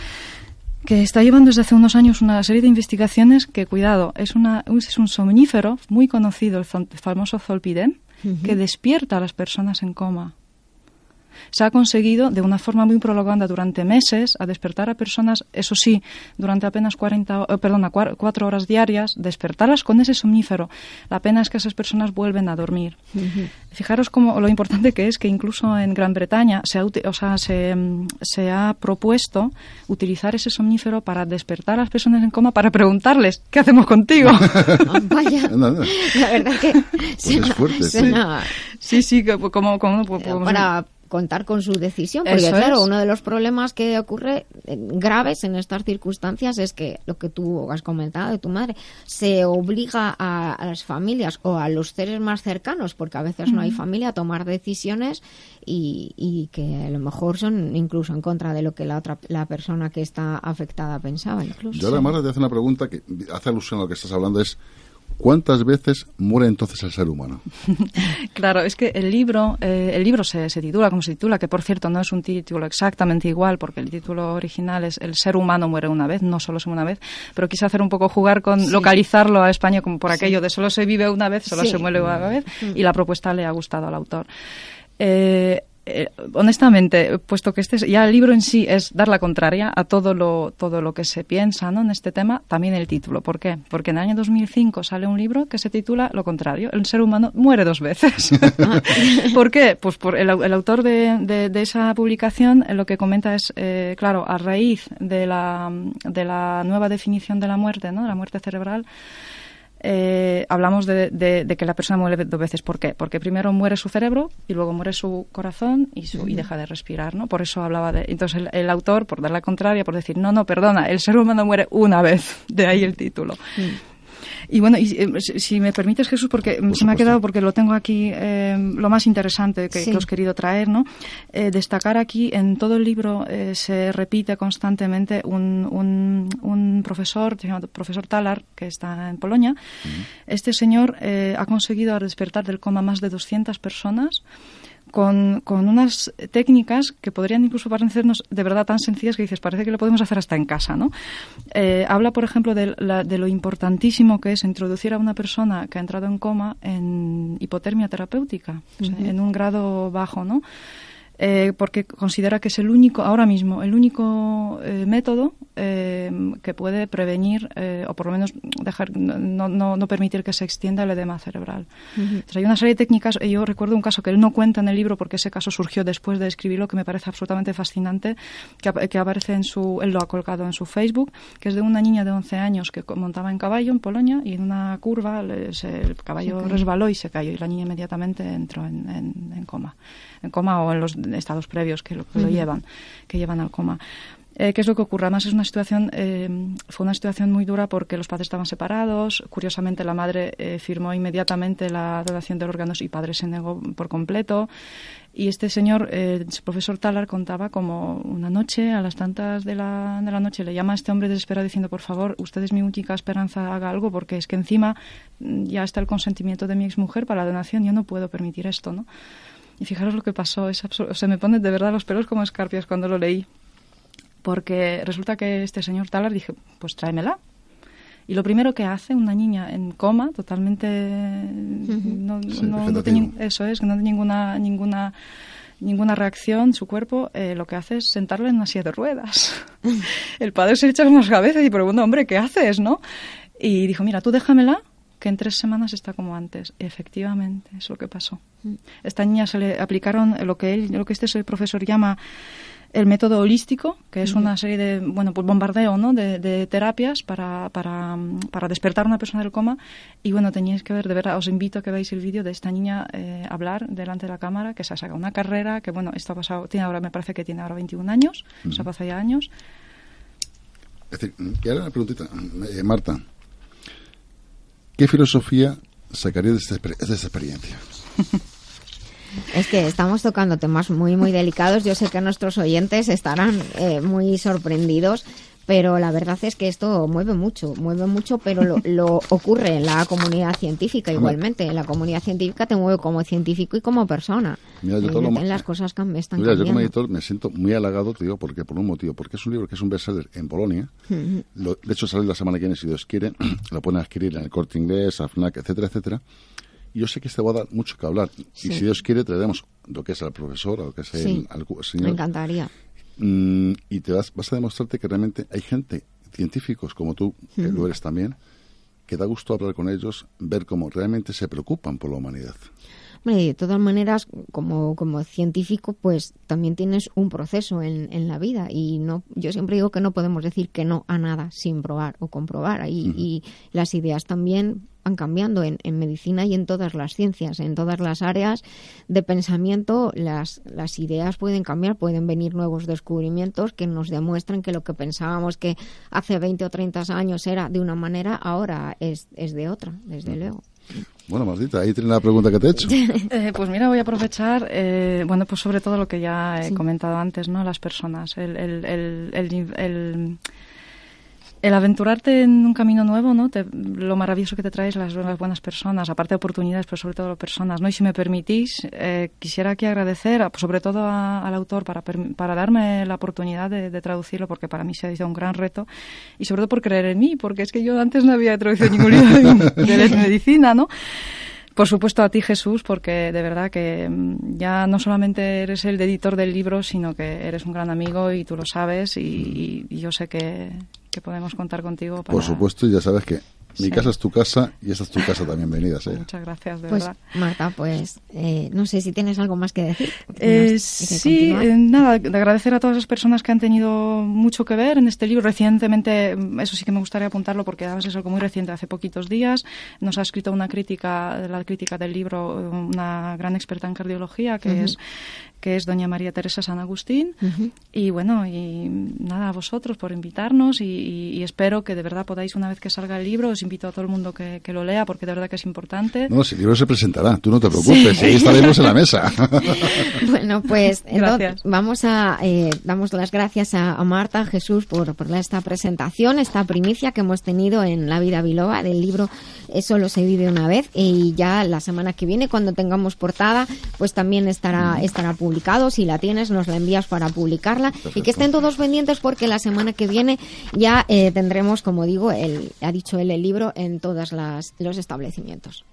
que está llevando desde hace unos años una serie de investigaciones que, cuidado, es, una, es un somnífero muy conocido, el famoso zolpidem, que despierta a las personas en coma. Se ha conseguido de una forma muy prolongada durante meses a despertar a personas, eso sí, durante apenas 40, eh, perdona, cua- cuatro horas diarias, despertarlas con ese somnífero. La pena es que esas personas vuelven a dormir. Fijaros cómo, lo importante que es que incluso en Gran Bretaña se ha, o sea, se, mm, se ha propuesto utilizar ese somnífero para despertar a las personas en coma para preguntarles ¿qué hacemos contigo? Ah, Vaya, la verdad que es fuerte, sí. suena- sí, sí, como, como, como- como- para contar con su decisión porque Eso claro es. uno de los problemas que ocurre eh, graves en estas circunstancias es que lo que tú has comentado de tu madre se obliga a, a las familias o a los seres más cercanos porque a veces no hay familia a tomar decisiones y, y que a lo mejor son incluso en contra de lo que la otra la persona que está afectada pensaba incluso Yo Marta, te hace una pregunta que hace alusión a lo que estás hablando. Es ¿Cuántas veces muere entonces el ser humano? Claro, es que el libro, eh, el libro se, se titula como se titula, que por cierto no es un título exactamente igual, porque el título original es El ser humano muere una vez, no solo se una vez, pero quise hacer un poco jugar con localizarlo a España como por aquello de solo se vive una vez, solo Sí. se muere una vez, y la propuesta le ha gustado al autor. Eh, eh, honestamente, puesto que este es- ya el libro en sí es dar la contraria a todo lo todo lo que se piensa ¿no? en este tema, también el título. ¿Por qué? Porque en el año 2005 sale un libro que se titula Lo contrario, el ser humano muere dos veces. ¿Por qué? Pues por el, au- el autor de, de- de esa publicación eh, lo que comenta es, eh, claro, a raíz de la, de la nueva definición de la muerte, ¿no? la muerte cerebral, eh, hablamos de, de- de que la persona muere dos veces. ¿Por qué? Porque primero muere su cerebro y luego muere su corazón y, su, y deja de respirar, ¿no? Por eso hablaba de... Entonces el, el autor, por dar la contraria, por decir, no, no, perdona, el ser humano muere una vez. De ahí el título. Y bueno, y, eh, si, me permites, Jesús, porque se me ha quedado, porque lo tengo aquí, eh, lo más interesante que, Sí. que os he querido traer, ¿no? Eh, destacar aquí, en todo el libro eh, se repite constantemente un, un, un profesor, se llama profesor Talar, que está en Polonia. Este señor eh, ha conseguido despertar del coma más de 200 personas con, con unas técnicas que podrían incluso parecernos de verdad tan sencillas que dices, parece que lo podemos hacer hasta en casa, ¿no? Eh, habla, por ejemplo, de, la- de lo importantísimo que es introducir a una persona que ha entrado en coma en hipotermia terapéutica, o sea, en un grado bajo, ¿no? Eh, porque considera que es el único, ahora mismo, el único eh, método eh, que puede prevenir o por lo menos dejar, no, no, no permitir que se extienda el edema cerebral. Entonces, hay una serie de técnicas, yo recuerdo un caso que él no cuenta en el libro porque ese caso surgió después de escribirlo, que me parece absolutamente fascinante, que, ap- que aparece en su, él lo ha colgado en su Facebook, que es de una niña de 11 años que montaba en caballo en Polonia y en una curva se- el caballo resbaló y se cayó y la niña inmediatamente entró en, en- en coma, en coma o en los estados previos que lo, que lo llevan, que llevan al coma. Eh, ¿Qué es lo que ocurre? Además, es una situación, eh, fue una situación muy dura porque los padres estaban separados. Curiosamente, la madre eh, firmó inmediatamente la donación de órganos y el padre se negó por completo. Y este señor, el profesor Talar, contaba como una noche, a las tantas de la, de la noche, le llama a este hombre desesperado diciendo, por favor, usted es mi única esperanza, haga algo, porque es que encima mm, ya está el consentimiento de mi exmujer para la donación, yo no puedo permitir esto, ¿no? Y fijaros lo que pasó, es absurdo. Se me ponen de verdad los pelos como escarpias cuando lo leí. Porque resulta que este señor Talar dije, pues tráemela. Y lo primero que hace una niña en coma, totalmente no, Sí, no- no vegetativo. tiene- eso es, que no tiene ninguna ninguna ninguna reacción, su cuerpo eh, lo que hace es sentarla en una silla de ruedas. El padre se echa unas cabezas y pregunta, hombre, ¿qué haces, no? Y dijo, mira, tú déjamela, que en tres semanas está como antes. Efectivamente, es lo que pasó. Esta niña se le aplicaron lo que él, lo que este profesor llama el método holístico, que es una serie de, bueno, pues bombardeo, ¿no? De, de terapias para, para, mm, para despertar a una persona del coma. Y bueno, teníais que ver, de verdad, os invito a que veáis el vídeo de esta niña eh, hablar delante de la cámara, que se ha sacado una carrera, que bueno, esto ha pasado, tiene ahora, me parece que tiene ahora 21 años, o sea, ha pasado ya años. Es decir, y ahora una preguntita, eh, Marta. ¿Qué filosofía sacaría de esta, de esta experiencia? Es que estamos tocando temas muy, muy delicados. Yo sé que nuestros oyentes estarán eh, muy sorprendidos, pero la verdad es que esto mueve mucho, mueve mucho, pero lo, lo ocurre en la comunidad científica igualmente. En la comunidad científica te mueve como científico y como persona. Mira, yo ma- las cosas están Mira, yo como editor me siento muy halagado, te digo, porque por un motivo, porque es un libro que es un bestseller en Polonia. Lo- de hecho, sale la semana que viene, si Dios quiere. lo pueden adquirir en el Corte Inglés, AFNAC, etcétera, etcétera. Y yo sé que este va a dar mucho que hablar. Sí. Y si Dios quiere, traeremos lo que es al profesor, o lo que es Sí. el, al cu- Me señor. encantaría. Mm, y te vas, vas a demostrarte que realmente hay gente, científicos como tú, que lo eres también, que da gusto hablar con ellos, ver cómo realmente se preocupan por la humanidad. De todas maneras, como, como científico, pues también tienes un proceso en, en la vida y no, yo siempre digo que no podemos decir que no a nada sin probar o comprobar. Y, y las ideas también van cambiando en, en medicina y en todas las ciencias, en todas las áreas de pensamiento, las, las ideas pueden cambiar, pueden venir nuevos descubrimientos que nos demuestran que lo que pensábamos que hace 20 o 30 años era de una manera, ahora es, es de otra, desde luego. Bueno, Martita, ahí tienes la pregunta que te he hecho. Eh, pues mira, voy a aprovechar, eh, bueno, pues sobre todo lo que ya he comentado antes, ¿no? Las personas, el, el, el, el, el- aventurarte en un camino nuevo, ¿no? Te- lo maravilloso que te traes las, las buenas personas, aparte de oportunidades, pero sobre todo personas, ¿no? Y si me permitís, eh, quisiera aquí agradecer, a- sobre todo a- al autor para, para darme la oportunidad de, de traducirlo, porque para mí se ha sido un gran reto, y sobre todo por creer en mí, porque es que yo antes no había traducido ningún libro de, de medicina, ¿no? Por supuesto a ti Jesús, porque de verdad que mm, ya no solamente eres el editor del libro, sino que eres un gran amigo y tú lo sabes y yo sé que, que podemos contar contigo para... Por supuesto, y ya sabes que mi Sí. casa es tu casa y esa es tu casa también. Venidas, ¿eh? Muchas gracias, de Pues verdad. Marta, pues eh, no sé si tienes algo más que decir. Eh, que sí, eh, nada, de agradecer a todas las personas que han tenido mucho que ver en este libro. Recientemente, mm, eso sí que me gustaría apuntarlo porque además es algo muy reciente, hace poquitos días, nos ha escrito una crítica, la crítica del libro, eh, una gran experta en cardiología que Ujú. es que es doña María Teresa San Agustín. Y bueno, y nada, a vosotros por invitarnos y, y- y espero que de verdad podáis, una vez que salga el libro, os invito a todo el mundo que, que lo lea porque de verdad que es importante. No, si el libro se presentará, tú no te preocupes, y ahí estaremos en la mesa. Bueno, pues entonces vamos a eh, damos las gracias a, a Marta, a Jesús por, por esta presentación, esta primicia que hemos tenido en La Vida Biloba del libro Solo se vive una vez y ya la semana que viene cuando tengamos portada pues también estará estará publicado. Si la tienes nos la envías para publicarla y que estén todos pendientes porque la semana que viene ya eh, tendremos, como digo, el, ha dicho él el libro en todos los establecimientos.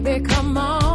Baby, come on.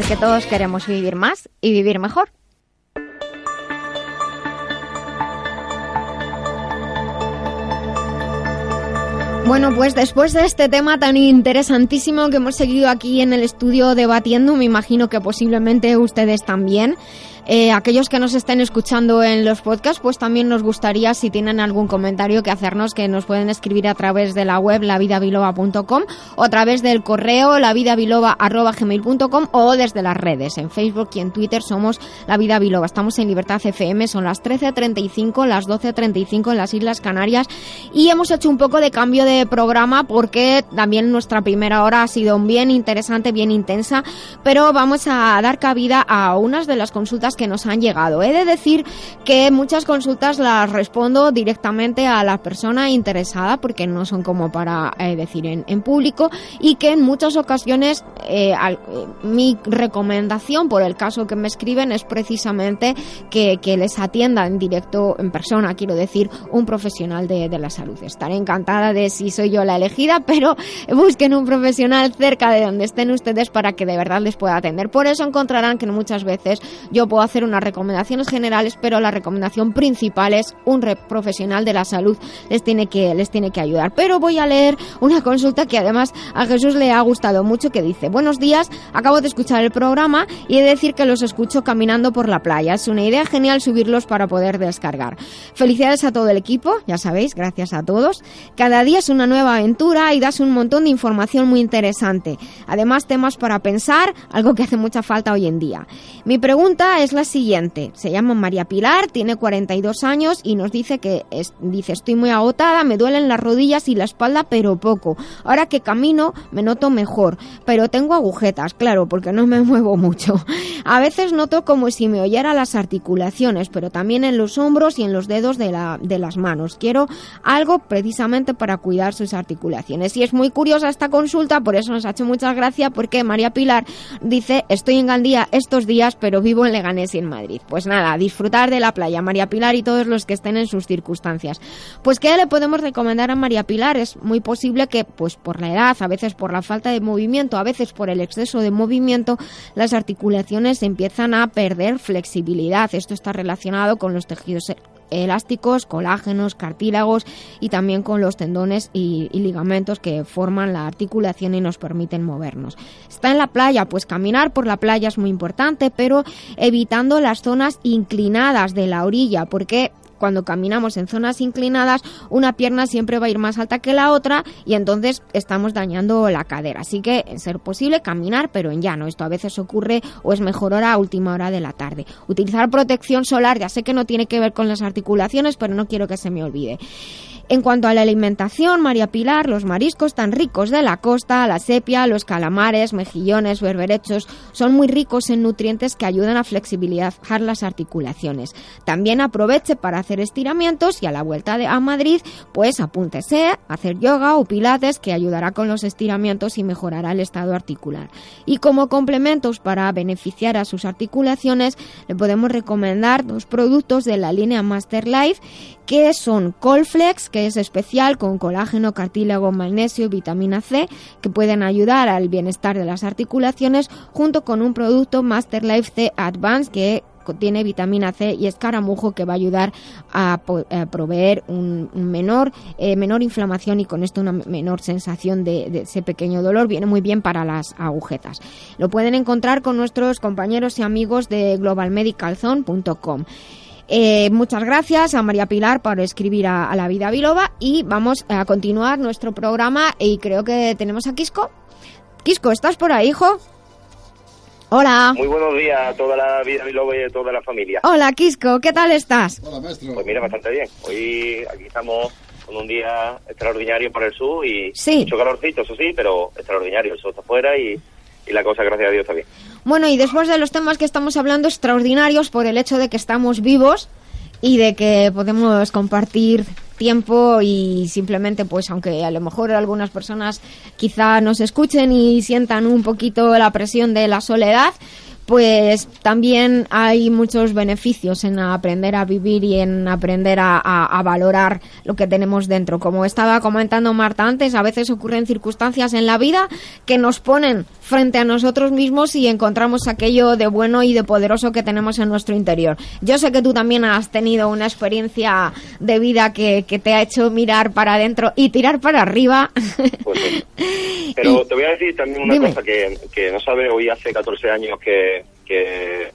porque todos queremos vivir más y vivir mejor. Bueno, pues después de este tema tan interesantísimo que hemos seguido aquí en el estudio debatiendo, me imagino que posiblemente ustedes también, eh, aquellos que nos estén escuchando en los podcasts, pues también nos gustaría, si tienen algún comentario que hacernos, que nos pueden escribir a través de la web lavidabiloba.com o a través del correo lavidabiloba.gmail.com o desde las redes. En Facebook y en Twitter somos La Vida Biloba. Estamos en Libertad FM, son las 13.35, las 12.35 en las Islas Canarias y hemos hecho un poco de cambio de programa porque también nuestra primera hora ha sido bien interesante, bien intensa, pero vamos a dar cabida a unas de las consultas que nos han llegado. He de decir que muchas consultas las respondo directamente a la persona interesada porque no son como para eh, decir en, en público y que en muchas ocasiones eh, al- eh, mi recomendación por el caso que me escriben es precisamente que, que les atienda en directo, en persona, quiero decir, un profesional de, de la salud. Estaré encantada de si soy yo la elegida, pero busquen un profesional cerca de donde estén ustedes para que de verdad les pueda atender. Por eso encontrarán que muchas veces yo puedo hacer unas recomendaciones generales, pero la recomendación principal es un profesional de la salud les tiene que les tiene que ayudar. Pero voy a leer una consulta que además a Jesús le ha gustado mucho que dice, "Buenos días, acabo de escuchar el programa y he de decir que los escucho caminando por la playa. Es una idea genial subirlos para poder descargar. Felicidades a todo el equipo, ya sabéis, gracias a todos. Cada día es una nueva aventura y das un montón de información muy interesante. Además, temas para pensar, algo que hace mucha falta hoy en día. Mi pregunta es la siguiente. Se llama María Pilar, tiene 42 años y nos dice que es- dice estoy muy agotada, me duelen las rodillas y la espalda, pero poco. Ahora que camino me noto mejor, pero tengo agujetas, claro, porque no me muevo mucho. A veces noto como si me oyera las articulaciones, pero también en los hombros y en los dedos de, la, de las manos. Quiero algo precisamente para cuidar sus articulaciones. Y es muy curiosa esta consulta, por eso nos ha hecho muchas gracias, porque María Pilar dice, estoy en Gandía estos días, pero vivo en Leganés en Madrid. Pues nada, disfrutar de la playa, María Pilar y todos los que estén en sus circunstancias. Pues ¿qué le podemos recomendar a María Pilar? Es muy posible que, pues por la edad, a veces por la falta de movimiento, a veces por el exceso de movimiento, las articulaciones empiezan a perder flexibilidad. Esto está relacionado con los tejidos elásticos, colágenos, cartílagos y también con los tendones y, ligamentos que forman la articulación y nos permiten movernos. Está en la playa, pues caminar por la playa es muy importante, pero evitando las zonas inclinadas de la orilla, porque cuando caminamos en zonas inclinadas, una pierna siempre va a ir más alta que la otra y entonces estamos dañando la cadera. Así que, en ser posible, caminar, pero en llano. Esto a veces ocurre o es mejor hora a última hora de la tarde. Utilizar protección solar, ya sé que no tiene que ver con las articulaciones, pero no quiero que se me olvide. En cuanto a la alimentación, María Pilar, los mariscos tan ricos de la costa, la sepia, los calamares, mejillones, berberechos, son muy ricos en nutrientes que ayudan a flexibilizar las articulaciones. También aproveche para hacer estiramientos y a la vuelta de, a Madrid, pues apúntese a hacer yoga o pilates que ayudará con los estiramientos y mejorará el estado articular. Y como complementos para beneficiar a sus articulaciones, le podemos recomendar dos productos de la línea Master Life que son Colflex, que es especial con colágeno, cartílago, magnesio y vitamina C, que pueden ayudar al bienestar de las articulaciones, junto con un producto Master Life C Advance que contiene vitamina C y escaramujo que va a ayudar a, proveer un menor eh, menor inflamación y con esto una menor sensación de, de ese pequeño dolor. Viene muy bien para las agujetas. Lo pueden encontrar con nuestros compañeros y amigos de globalmedicalzone.com eh, muchas gracias a María Pilar por escribir a, a la vida biloba y vamos a continuar nuestro programa y creo que tenemos a Quisco. Quisco, ¿estás por ahí, hijo? Hola. Muy buenos días a toda la vida biloba y a toda la familia. Hola, Quisco, ¿qué tal estás? Hola, maestro. Pues mira, bastante bien. Hoy aquí estamos con un día extraordinario para el sur y Sí. mucho calorcito, eso sí, pero extraordinario. El sol está afuera y, y la cosa, gracias a Dios, está bien. Bueno, y después de los temas que estamos hablando, extraordinarios por el hecho de que estamos vivos y de que podemos compartir tiempo y simplemente, pues, aunque a lo mejor algunas personas quizá nos escuchen y sientan un poquito la presión de la soledad, pues también hay muchos beneficios en aprender a vivir y en aprender a, a- a valorar lo que tenemos dentro. Como estaba comentando Marta antes, a veces ocurren circunstancias en la vida que nos ponen frente a nosotros mismos y encontramos aquello de bueno y de poderoso que tenemos en nuestro interior. Yo sé que tú también has tenido una experiencia de vida que, que te ha hecho mirar para adentro y tirar para arriba. Pues sí. Pero te voy a decir también una Dime. cosa que, que no sabe, hoy hace 14 años que, que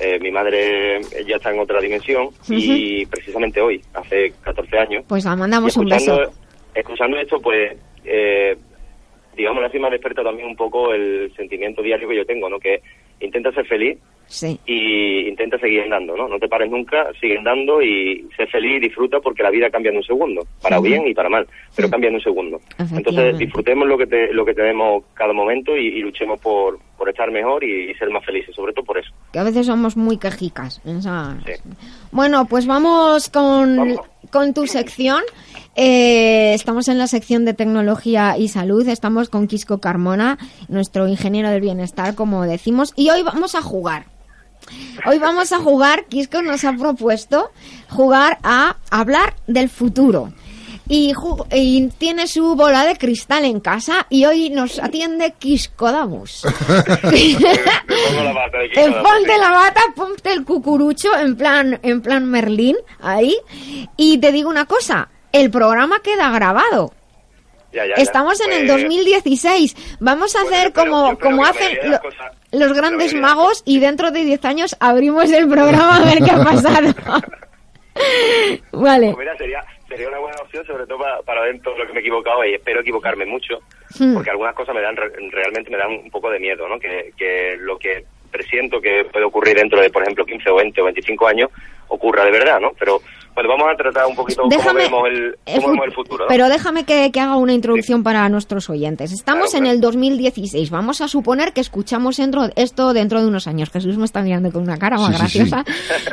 eh, mi madre ya está en otra dimensión y precisamente hoy, hace 14 años, Pues la mandamos un beso. escuchando, esto, pues, eh, digamos, así me ha despertado también un poco el sentimiento diario que yo tengo, ¿no? Que intenta ser feliz Sí. y intenta seguir andando, ¿no? No te pares nunca, sigue andando y sé feliz y disfruta porque la vida cambia en un segundo, para bien y para mal, pero cambia en un segundo. Entonces disfrutemos lo que te- lo que tenemos cada momento y, y luchemos por, por estar mejor y, y ser más felices, sobre todo por eso. que a veces somos muy quejicas. Bueno, pues vamos con, con tu sección. Eh, estamos en la sección de tecnología y salud. Estamos con Quisco Carmona, nuestro ingeniero del bienestar, como decimos. Y hoy vamos a jugar. Hoy vamos a jugar, Quisco nos ha propuesto jugar a hablar del futuro. Y, tiene su bola de cristal en casa y hoy nos atiende Quisco Damus. pongo la bata de Eh, ponte la bata, ponte el cucurucho en plan, en plan Merlín, ahí. Y te digo una cosa, el programa queda grabado. Ya, ya, ya. Estamos en el Pues, 2016. Vamos a hacer como, como hacen lo- los grandes magos y dentro de 10 años abrimos el programa a ver qué ha pasado. vale. Pues mira, sería, sería una buena opción, sobre todo para, para ver todo lo que me he equivocado y espero equivocarme mucho, Hmm. porque algunas cosas me dan re- realmente me dan un poco de miedo, ¿no? Que, que lo que presiento que puede ocurrir dentro de, por ejemplo, 15 o 20 o 25 años ocurra de verdad, ¿no? Pero bueno, vamos a tratar un poquito Déjame- cómo vemos el, cómo vemos el futuro, ¿no? Pero déjame que, que haga una introducción para nuestros oyentes. Estamos en el 2016. Vamos a suponer que escuchamos dentro, esto dentro de unos años. Jesús me está mirando con una cara más Sí, sí, sí. graciosa.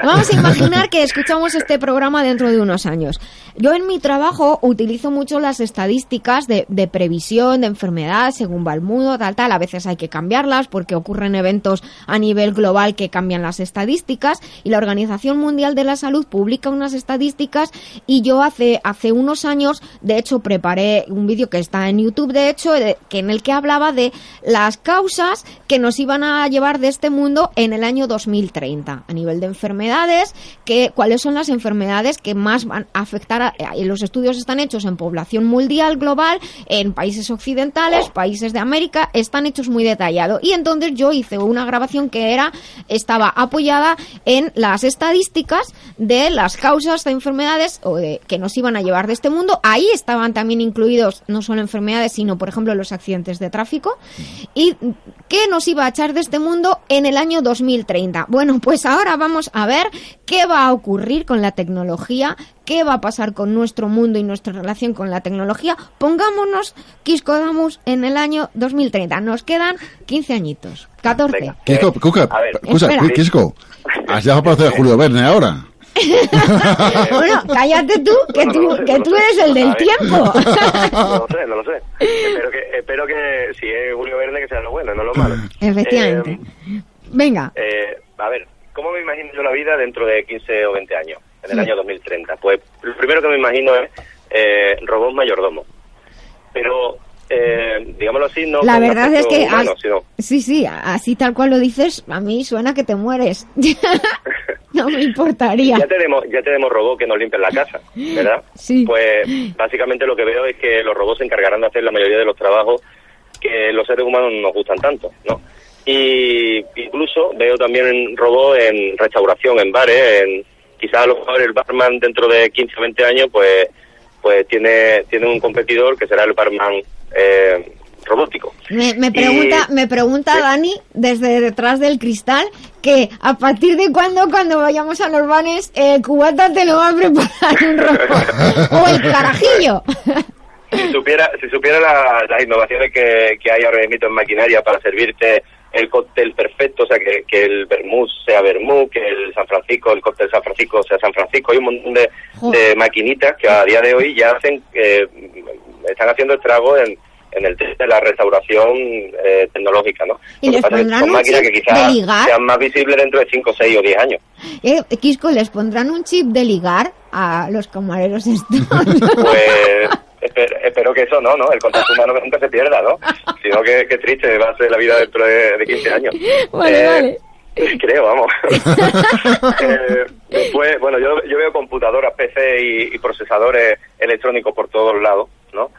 Vamos a imaginar que escuchamos este programa dentro de unos años. Yo en mi trabajo utilizo mucho las estadísticas de, de previsión de enfermedad según va el mundo, tal, tal. A veces hay que cambiarlas porque ocurren eventos a nivel global que cambian las estadísticas y la Organización Mundial de la Salud publica unas estadísticas y yo hace, hace unos años, de hecho, preparé un vídeo que está en YouTube, de hecho, que en el que hablaba de las causas que nos iban a llevar de este mundo en el año 2030, a nivel de enfermedades, que, cuáles son las enfermedades que más van a afectar, a, los estudios están hechos en población mundial, global, en países occidentales, países de América, están hechos muy detallados. Y entonces yo hice una grabación que era, estaba apoyada en las estadísticas de las causas de enfermedades o de, que nos iban a llevar de este mundo. Ahí estaban también incluidos no solo enfermedades, sino por ejemplo los accidentes de tráfico. ¿Y qué nos iba a echar de este mundo en el año 2030? Bueno, pues ahora vamos a ver qué va a ocurrir con la tecnología, qué va a pasar con nuestro mundo y nuestra relación con la tecnología. Pongámonos Quisco Damus en el año 2030. Nos quedan 15 añitos, 14. Quisco, Cuca, escucha, Espera. Quisco, has llegado para hacer Julio Verne ahora. bueno, cállate tú, que tú, que tú eres el del tiempo. no lo sé, no lo sé. Espero que, espero que si es Julio Verne que sea lo bueno, no lo malo. Efectivamente. Venga. Eh, a ver, ¿cómo me imagino yo la vida dentro de 15 o 20 años, en el Sí. año 2030? Pues lo primero que me imagino es eh, robot mayordomo. Pero, eh, digámoslo así, no La verdad es que humano, as- sino- sí, sí, así tal cual lo dices, a mí suena que te mueres. no me importaría. Ya tenemos, ya tenemos robots que nos limpian la casa, ¿verdad? Sí. Pues básicamente lo que veo es que los robots se encargarán de hacer la mayoría de los trabajos que los seres humanos no nos gustan tanto, ¿no? Y incluso veo también robots en restauración, en bares, en quizás a lo mejor el barman dentro de 15 o 20 años pues pues tiene tiene un competidor que será el barman eh, robótico. Me, me pregunta, me pregunta Dani desde detrás del cristal que a partir de cuándo cuando vayamos a los banes el cubata te lo va a preparar un robot o el carajillo. si supiera si supiera la- las innovaciones que, que hay ahora mismo en maquinaria para servirte el cóctel perfecto, o sea, que, que el vermouth sea vermouth, que el San Francisco, el cóctel San Francisco sea San Francisco, hay un montón de, de maquinitas que a día de hoy ya hacen, eh, están haciendo estragos en, en el de la restauración eh, tecnológica, ¿no? ¿Y les pondrán son un máquinas chip que quizás de ligar? sean más visibles dentro de 5, 6 o 10 años. Eh, Quisco, ¿les pondrán un chip de ligar a los camareros estos? Pues espero, espero que eso no, ¿no? El contacto humano que nunca se pierda, ¿no? Sino que, que triste va a ser la vida dentro de, de 15 años. Vale, Eh, vale. Creo, vamos. Eh, después, bueno, yo, yo veo computadoras, PC y, y procesadores electrónicos por todos lados, ¿no?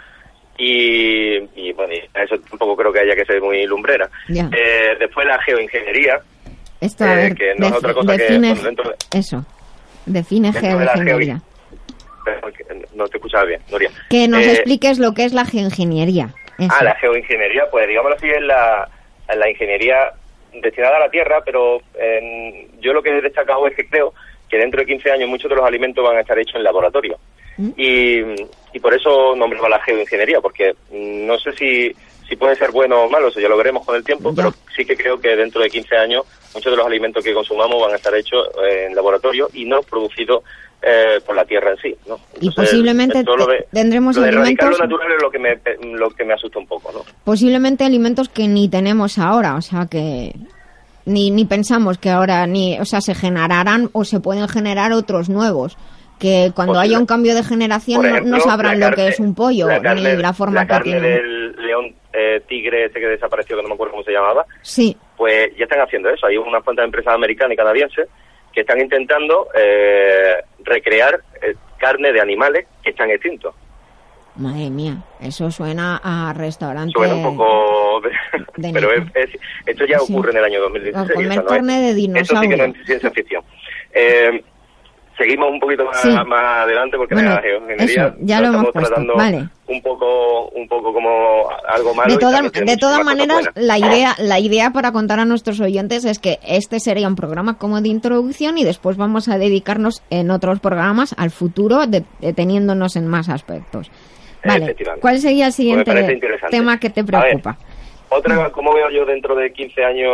Y, y, bueno, y eso tampoco creo que haya que ser muy lumbrera. Eh, después la geoingeniería, Esto, a eh, ver, que no es otra cosa que define, bueno, dentro de- eso, define de geoingeniería. No te escuchaba bien, Nuria. Que nos Eh, expliques lo que es la geoingeniería. Eso. Ah, la geoingeniería, pues digámoslo así, es la, la ingeniería destinada a la tierra, pero eh, yo lo que he destacado es que creo que dentro de 15 años muchos de los alimentos van a estar hechos en laboratorio. ¿Mm? Y, y por eso nombraba la geoingeniería, porque no sé si, si puede ser bueno o malo, eso ya lo veremos con el tiempo, pero sí que creo que dentro de 15 años muchos de los alimentos que consumamos van a estar hechos eh, en laboratorio y no producidos eh, por la tierra en sí. ¿no? y Entonces, posiblemente esto lo de- tendremos lo de alimentos, lo natural es lo que me, lo que me asusta un poco, ¿no? posiblemente alimentos que ni tenemos ahora, o sea que ni, ni pensamos que ahora ni, o sea, se generarán o se pueden generar otros nuevos. Que cuando Posible. haya un cambio de generación Por no- ejemplo, no sabrán lo que es un pollo la carne- ni la forma la que carne tiene. del león eh, tigre ese que desapareció, que no me acuerdo cómo se llamaba, Sí, pues ya están haciendo eso. Hay unas cuantas empresas americanas y canadienses que están intentando eh, recrear eh, carne de animales que están extintos. madre mía, eso suena a restaurante. Suena un poco... de pero es, esto ya Sí. ocurre en el año 2016. A comer no carne es- de Eso sí que no dinosaurio. es ciencia ficción. Eh, seguimos un poquito más, Sí. más adelante porque Bueno, la geoingeniería eso, ya lo hemos estamos puesto, tratando vale. un poco un poco como algo malo de tiene de todas maneras, la idea, la idea para contar a nuestros oyentes es que este sería un programa como de introducción y después vamos a dedicarnos en otros programas al futuro, de- deteniéndonos en más aspectos. Vale. ¿cuál sería el Pues siguiente tema que te preocupa? Otra, ¿cómo veo yo dentro de 15 años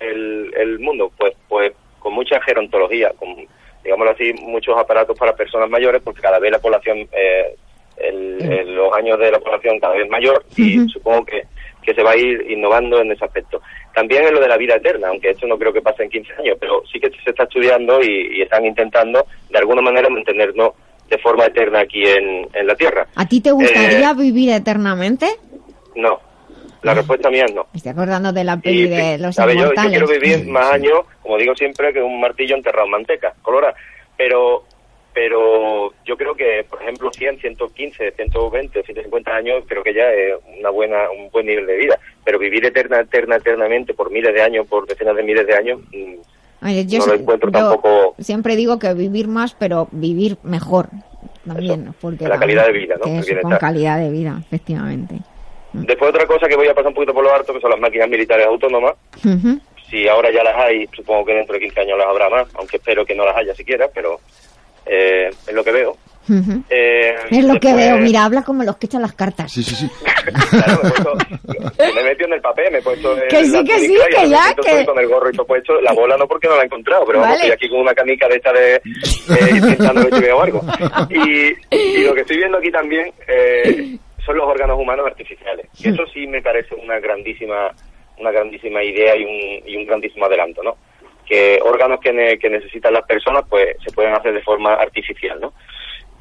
el, el mundo? Pues, pues con mucha gerontología, con, digámoslo así, muchos aparatos para personas mayores, porque cada vez la población, eh, el- el- los años de la población cada vez mayor y supongo que, que se va a ir innovando en ese aspecto. También en lo de la vida eterna, aunque esto no creo que pase en 15 años, pero sí que se está estudiando y, y están intentando de alguna manera mantenernos de forma eterna aquí en, en la Tierra. ¿A ti te gustaría Eh, vivir eternamente? No, la respuesta mía es no. Me estoy acordando de la peli Y, de los ¿sabe? Yo, yo quiero vivir más años, como digo siempre, que un martillo enterrado en manteca, colora. Pero, pero yo creo que, por ejemplo, 100, 115, 120, 150 años, creo que ya es una buena, un buen nivel de vida. Pero vivir eterna, eterna, eternamente, por miles de años, por decenas de miles de años, mm, Oye, yo no lo encuentro yo tampoco- Siempre digo que vivir más, pero vivir mejor también. Porque la calidad de vida, ¿no? eso, con calidad de vida, efectivamente. Después otra cosa que voy a pasar un poquito por lo harto, que son las máquinas militares autónomas. Si ahora ya las hay, supongo que dentro de 15 años las habrá más, aunque espero que no las haya siquiera, pero eh, es lo que veo. Eh, Es lo que veo, mira, habla como los que echan las cartas. Sí, sí, sí. Claro, me, he puesto- me he metido en el papel, me he puesto en Que sí, que sí, que ya, que- estoy con el gorro y todo puesto. La bola no porque no la he encontrado, pero vamos, Vale. estoy aquí con una canica de esta de eh, pintando que veo algo. Y, y lo que estoy viendo aquí también eh, son los órganos humanos artificiales. Y eso sí me parece una grandísima una grandísima idea y un, y un grandísimo adelanto, ¿no? Que órganos que, ne- que necesitan las personas pues se pueden hacer de forma artificial, ¿no?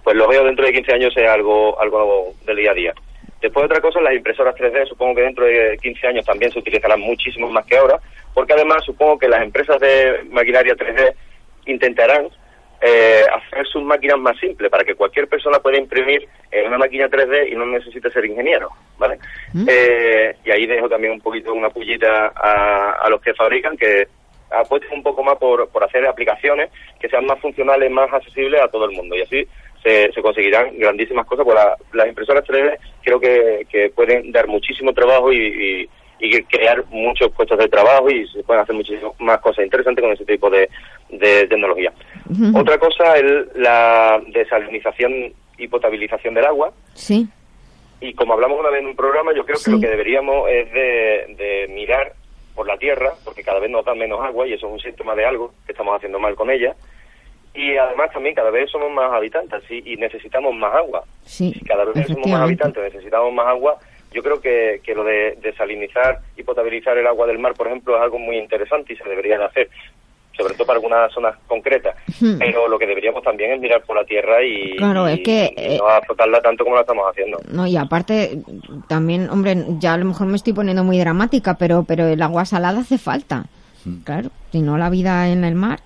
Pues lo veo dentro de 15 años sea algo algo del día a día. Después otra cosa, las impresoras 3D, supongo que dentro de 15 años también se utilizarán muchísimo más que ahora, porque además supongo que las empresas de maquinaria 3D intentarán eh, hacer sus máquinas más simples para que cualquier persona pueda imprimir en una máquina 3D y no necesite ser ingeniero, ¿vale? Eh, y ahí dejo también un poquito una pullita a, a los que fabrican que apuesten un poco más por, por hacer aplicaciones que sean más funcionales, más accesibles a todo el mundo y así se, se conseguirán grandísimas cosas. Pues la- las impresoras 3D creo que, que pueden dar muchísimo trabajo y, y- y crear muchos puestos de trabajo y se pueden hacer muchísimas más cosas interesantes con ese tipo de, de tecnología. Otra cosa es la desalinización y potabilización del agua. Sí. Y como hablamos una vez en un programa, yo creo Sí. que lo que deberíamos es de, de mirar por la tierra, porque cada vez nos da menos agua y eso es un síntoma de algo que estamos haciendo mal con ella. Y además también cada vez somos más habitantes ¿sí? y necesitamos más agua. Sí, Si cada vez somos más habitantes necesitamos más agua, yo creo que, que lo de desalinizar y potabilizar el agua del mar, por ejemplo, es algo muy interesante y se debería de hacer, sobre todo para algunas zonas concretas. Hmm. Pero lo que deberíamos también es mirar por la tierra y, Claro, es y- que, y eh, no aflotarla tanto como la estamos haciendo. No, y aparte, también, hombre, ya a lo mejor me estoy poniendo muy dramática, pero, pero el agua salada hace falta. Claro, si no la vida en el mar,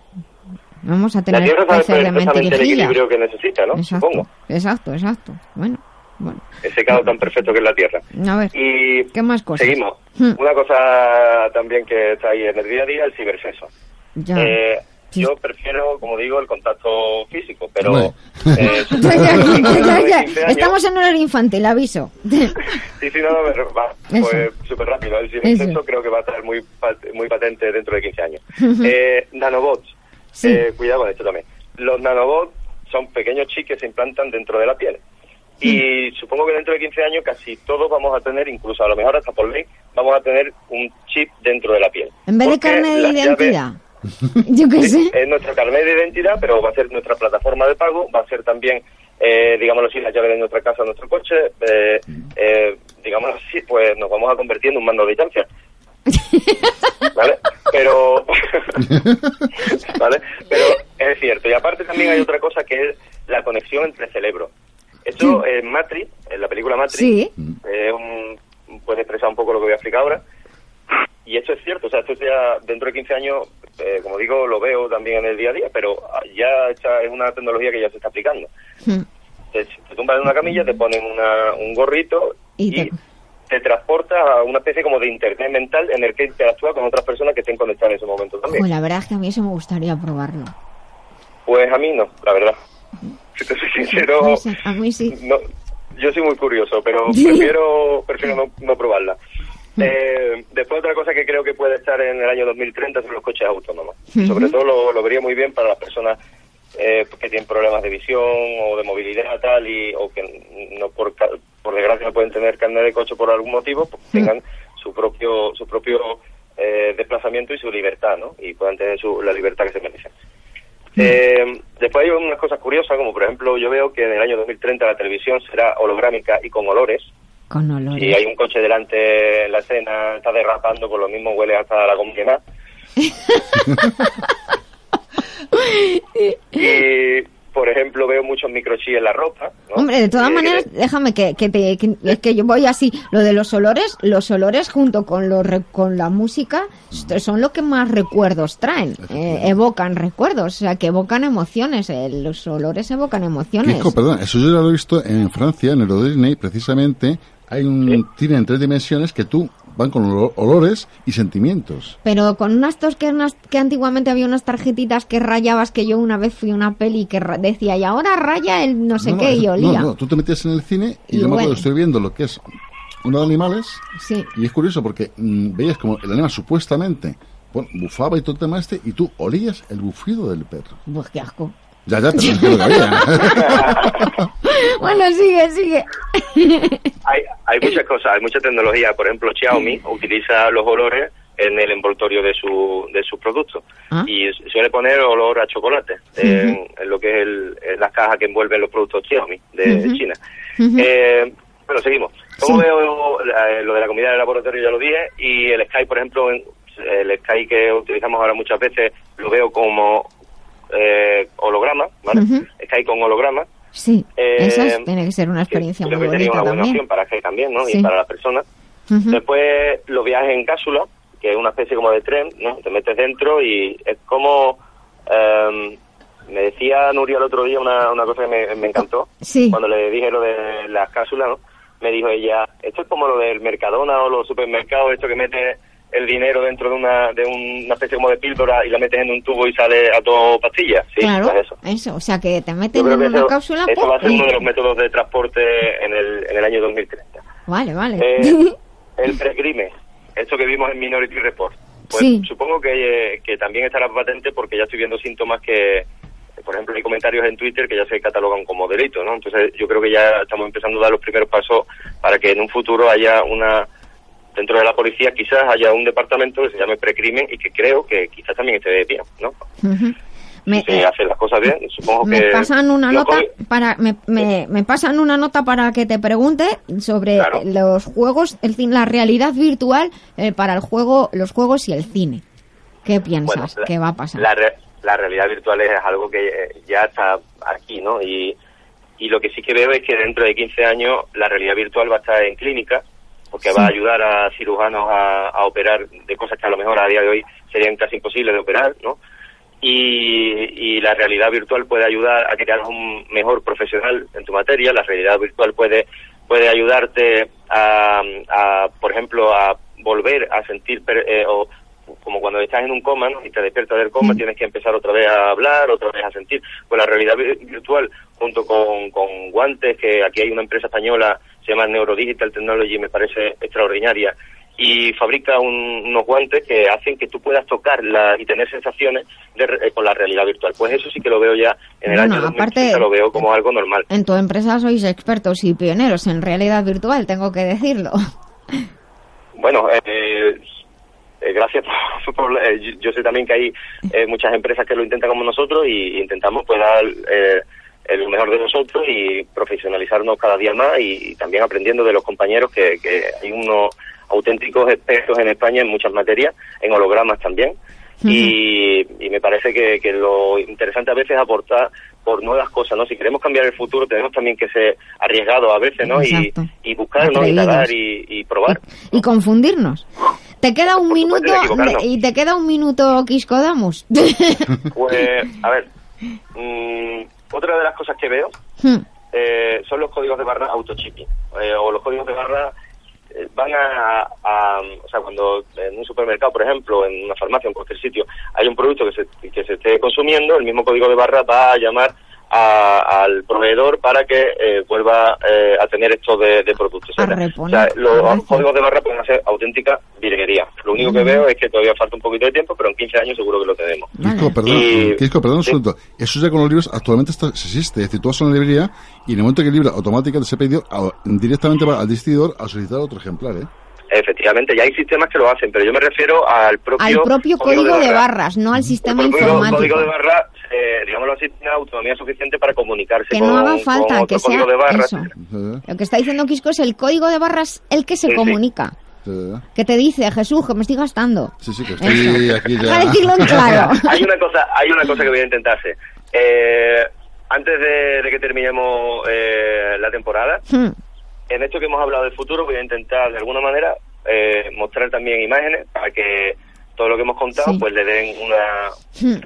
vamos a La tener tierra sabe perfectamente el equilibrio que necesita, ¿no? Exacto, Supongo. exacto, exacto. Bueno, bueno. Ese caos tan perfecto que es la tierra. A ver, Y ¿qué más cosas? seguimos. Hmm. Una cosa también que está ahí en el día a día, el cibersexo. Ya. Eh. Yo prefiero, como digo, el contacto físico, pero... Eh, Ya, ya, ya, ya, ya. 15 años- Estamos en horario infantil, aviso. Sí, sí, no, va, pues súper rápido. El Eso. creo que va a estar muy, muy patente dentro de 15 años. Eh, nanobots. Sí. Eh, cuidado con esto también. Los nanobots son pequeños chips que se implantan dentro de la piel. Y supongo que dentro de 15 años casi todos vamos a tener, incluso a lo mejor hasta por ley, vamos a tener un chip dentro de la piel. En vez de carne de llaves- identidad. Yo qué sé. es nuestra carnet de identidad, pero va a ser nuestra plataforma de pago, va a ser también, eh, digámoslo así, la llave de nuestra casa, nuestro coche, eh, eh, digámoslo así, pues nos vamos a convertir en un mando de distancia. ¿Vale? Pero, ¿vale? Pero es cierto. Y aparte también hay otra cosa que es la conexión entre cerebros. Eso en Matrix, en la película Matrix, Sí. un- puede expresar un poco lo que voy a explicar ahora. Y esto es cierto, o sea, esto ya dentro de 15 años, eh, como digo, lo veo también en el día a día, pero ya es una tecnología que ya se está aplicando. Hmm. Te, te tumbas en una camilla, te ponen una- un gorrito Y y, te- te transporta a una especie como de internet mental en el que interactúa con otras personas que estén conectadas en ese momento también. Pues la verdad es que a mí eso me gustaría probarlo. Pues a mí no, la verdad. Si te soy sincero, A mí sí, a mí sí. no, yo soy muy curioso, pero prefiero prefiero no, no probarla. Eh, después otra cosa que creo que puede estar en el año 2030 son los coches autónomos. Sobre todo lo, lo vería muy bien para las personas eh, que tienen problemas de visión o de movilidad tal y o que no por por desgracia no pueden tener carnet de coche por algún motivo, pues tengan su propio su propio eh, desplazamiento y su libertad, ¿no? Y puedan tener su, la libertad que se merecen. Eh, después hay unas cosas curiosas, como por ejemplo yo veo que en el año 2030 la televisión será holográmica y con olores. Con olores. Si hay un coche delante en la escena, está derrapando, por lo mismo huele hasta la comida. y, por ejemplo, veo muchos microchips en la ropa. ¿no? Hombre, de todas Eh, maneras, déjame que, que te, que- es que yo voy así. Lo de los olores, los olores junto con los re- con la música son lo que más recuerdos traen, eh, evocan recuerdos, o sea, que evocan emociones. eh, los olores evocan emociones. Perdón, eso yo ya lo he visto en Francia, en el Euro Disney, precisamente. Hay un cine en tres dimensiones que tú van con olo- olores y sentimientos. Pero con unas tos que, unas, que antiguamente había unas tarjetitas que rayabas que yo una vez fui a una peli que ra- decía y ahora raya el no sé No, no, qué y no, olía. No, tú te metías en el cine y, Y yo me acuerdo, estoy viendo lo que es uno de animales Sí. y es curioso porque mm, veías como el animal supuestamente bueno, bufaba y todo el tema este y tú olías el bufido del perro. Pues qué asco. Ya, ya, que había. Bueno, sigue, sigue. Hay, hay muchas cosas, hay mucha tecnología. Por ejemplo, Xiaomi utiliza los olores en el envoltorio de su de sus productos Ah. y suele poner olor a chocolate en, en lo que es el, en las cajas que envuelven los productos Xiaomi de. China. Ujú. Eh, bueno, seguimos. ¿Cómo Sí. veo eh, lo de la comida de laboratorio? Ya lo dije. Y el Sky, por ejemplo, en- el Sky que utilizamos ahora muchas veces, lo veo como eh, holograma, ¿vale? Ujú. Sky con holograma. Sí, Eh, tiene que ser una experiencia muy que sería bonita una buena también. opción para Sky también, ¿no? Sí. Y para las personas. Después los viajes en cápsula, que es una especie como de tren, ¿no? Te metes dentro y es como... em, me decía Nuria el otro día una, una cosa que me, me encantó. Sí. Cuando le dije lo de las cápsulas, ¿no? Me dijo ella, esto es como lo del Mercadona o los supermercados, esto que mete el dinero dentro de una, de una especie como de píldora y la metes en un tubo y sale a todo pastilla. Sí, claro, pues eso. eso. O sea, que te meten en una eso, cápsula. eso va a ser y- uno de los métodos de transporte en el, en el año 2030. Vale, vale. Eh, el precrimen, esto que vimos en Minority Report. Pues Sí. supongo que, eh, que también estará patente porque ya estoy viendo síntomas que, por ejemplo, hay comentarios en Twitter que ya se catalogan como delito, ¿no? Entonces yo creo que ya estamos empezando a dar los primeros pasos para que en un futuro haya una, dentro de la policía quizás haya un departamento que se llame precrimen y que creo que quizás también esté de pie, ¿no? Me, si se hacen las cosas bien, supongo me que... pasan una nota para me, me, me pasan una nota para que te pregunte sobre Claro. los juegos el la realidad virtual eh, para el juego los juegos y el cine qué piensas la- que va a pasar La, re- la realidad virtual es algo que eh, ya está aquí, ¿no? Y, y lo que sí que veo es que dentro de 15 años la realidad virtual va a estar en clínica, porque Sí. va a ayudar a cirujanos a, a operar de cosas que a lo mejor a día de hoy serían casi imposibles de operar, ¿no? Y, y la realidad virtual puede ayudar a que te hagas un mejor profesional en tu materia. La realidad virtual puede puede ayudarte a, a, por ejemplo, a volver a sentir per- eh, o como cuando estás en un coma ¿no? y te despiertas del coma, tienes que empezar otra vez a hablar, otra vez a sentir. Pues la realidad vi- virtual, junto con, con guantes, que aquí hay una empresa española, se llama Neurodigital Technology, me parece extraordinaria, y fabrica un- unos guantes que hacen que tú puedas tocar la, y tener sensaciones de eh, con la realidad virtual. Pues eso sí que lo veo ya en el Bueno, año aparte- 2030, lo veo como algo normal. en tu empresa sois expertos y pioneros en realidad virtual tengo que decirlo Bueno, eh, eh, gracias por, por- eh, yo- yo sé también que hay eh, muchas empresas que lo intentan como nosotros y intentamos pues dar lo mejor de nosotros y profesionalizarnos cada día más y, también aprendiendo de los compañeros que, que hay unos auténticos expertos en España en muchas materias, en hologramas también. Y, y me parece que, que lo interesante a veces es aportar por nuevas cosas, ¿no? Si queremos cambiar el futuro tenemos también que ser arriesgados a veces, ¿no? Y, y buscar, ¿no? Y nadar y, y probar. y confundirnos te queda un Por minuto de y te queda un minuto Quisco Damus Pues, a ver, mm, otra de las cosas que veo Hmm. eh, son los códigos de barra autochipping. Eh, o los códigos de barra eh, van a, a- O sea, cuando en un supermercado, por ejemplo, en una farmacia, en cualquier sitio, hay un producto que se, que se esté consumiendo, el mismo código de barra va a llamar a- al proveedor para que eh, vuelva eh, a tener estos de, de productos. O sea, los códigos de barra pueden ser auténtica virguería. Lo único que veo es que todavía falta un poquito de tiempo, pero en 15 años seguro que lo tenemos. Quisco, perdón, Y- Quisco, perdón un Sí. segundo. Eso ya con los libros actualmente está, se existe. Es decir, tú vas a una librería y en el momento que el libro automáticamente se pedido, a- directamente va al distribuidor a solicitar otro ejemplar, ¿eh? Efectivamente, ya hay sistemas que lo hacen, pero yo me refiero al propio, al propio código de barras no al sistema El propio informático código de barra, eh, digámoslo así, tiene autonomía suficiente para comunicarse que con, no haga con falta otro que sea código de barras. eso lo que está diciendo Quisco es el código de barras el que se Sí, sí. comunica que te dice Jesús que me estoy gastando Sí, sí, que estoy Eso. aquí Para ya. decirlo en claro hay una cosa, hay una cosa que voy a intentar hacer. Eh, antes de, de que terminemos eh, la temporada, Hmm. En esto que hemos hablado del futuro, voy a intentar de alguna manera eh, mostrar también imágenes para que todo lo que hemos contado Sí. pues le den una, Hmm.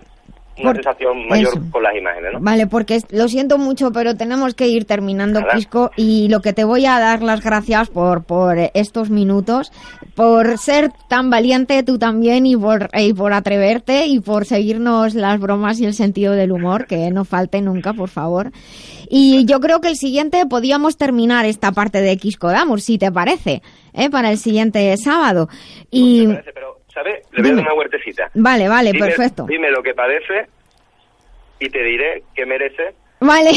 Una Por- sensación mayor eso. con las imágenes, ¿no? Vale, porque lo siento mucho, pero tenemos que ir terminando, Nada. Quisco, y lo que te voy a dar las gracias por, por estos minutos, por ser tan valiente tú también y por, y por atreverte y por seguirnos las bromas y el sentido del humor, que no falte nunca, por favor. Y yo creo que el siguiente podíamos terminar esta parte de Quisco Damus, si te parece, ¿eh? para el siguiente sábado. Y parece, pero, ¿sabes? Le voy a dar una huertecita. vale, vale, Dime- perfecto. Dime lo que padece y te diré qué merece Vale,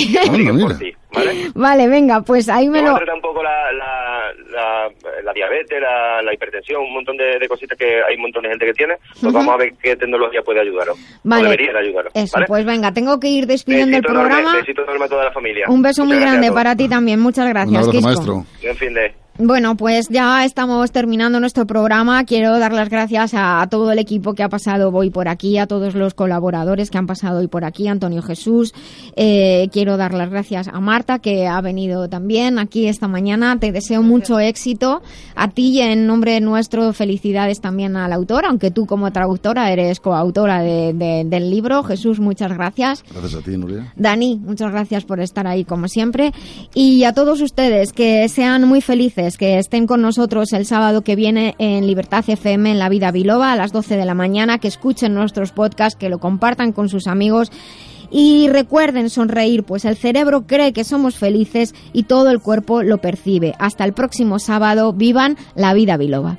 por ti, ¿vale? vale, venga, pues ahí me Vamos lo... a tratar un poco la, la, la, la diabetes, la, la hipertensión, un montón de, de cositas que hay un montón de gente que tiene. Pues vamos a ver qué tecnología puede ayudaros. Vale. O debería de ayudaros. Eso, ¿vale? pues venga, tengo que ir despidiendo el Besito enorme, programa. besito enorme a toda la familia. Un beso Muchas muy grande para ti también. Muchas Un gracias, abrazo, Quisco. maestro. Buen fin de... Bueno, pues ya estamos terminando nuestro programa. Quiero dar las gracias a, todo el equipo que ha pasado hoy por aquí, a todos los colaboradores que han pasado hoy por aquí, Antonio Jesús. Eh, quiero dar las gracias a Marta, que ha venido también aquí esta mañana. Te deseo mucho éxito. A ti, y en nombre nuestro, felicidades también a la autora, aunque tú como traductora eres coautora de- de- del libro. Jesús, muchas gracias. Gracias a ti, Nuria. Dani, muchas gracias por estar ahí como siempre. Y a todos ustedes que sean muy felices, que estén con nosotros el sábado que viene en Libertad FM en La Vida Biloba a las 12 de la mañana, que escuchen nuestros podcasts, que lo compartan con sus amigos. Y recuerden sonreír, pues el cerebro cree que somos felices y todo el cuerpo lo percibe. Hasta el próximo sábado, vivan la vida biloba.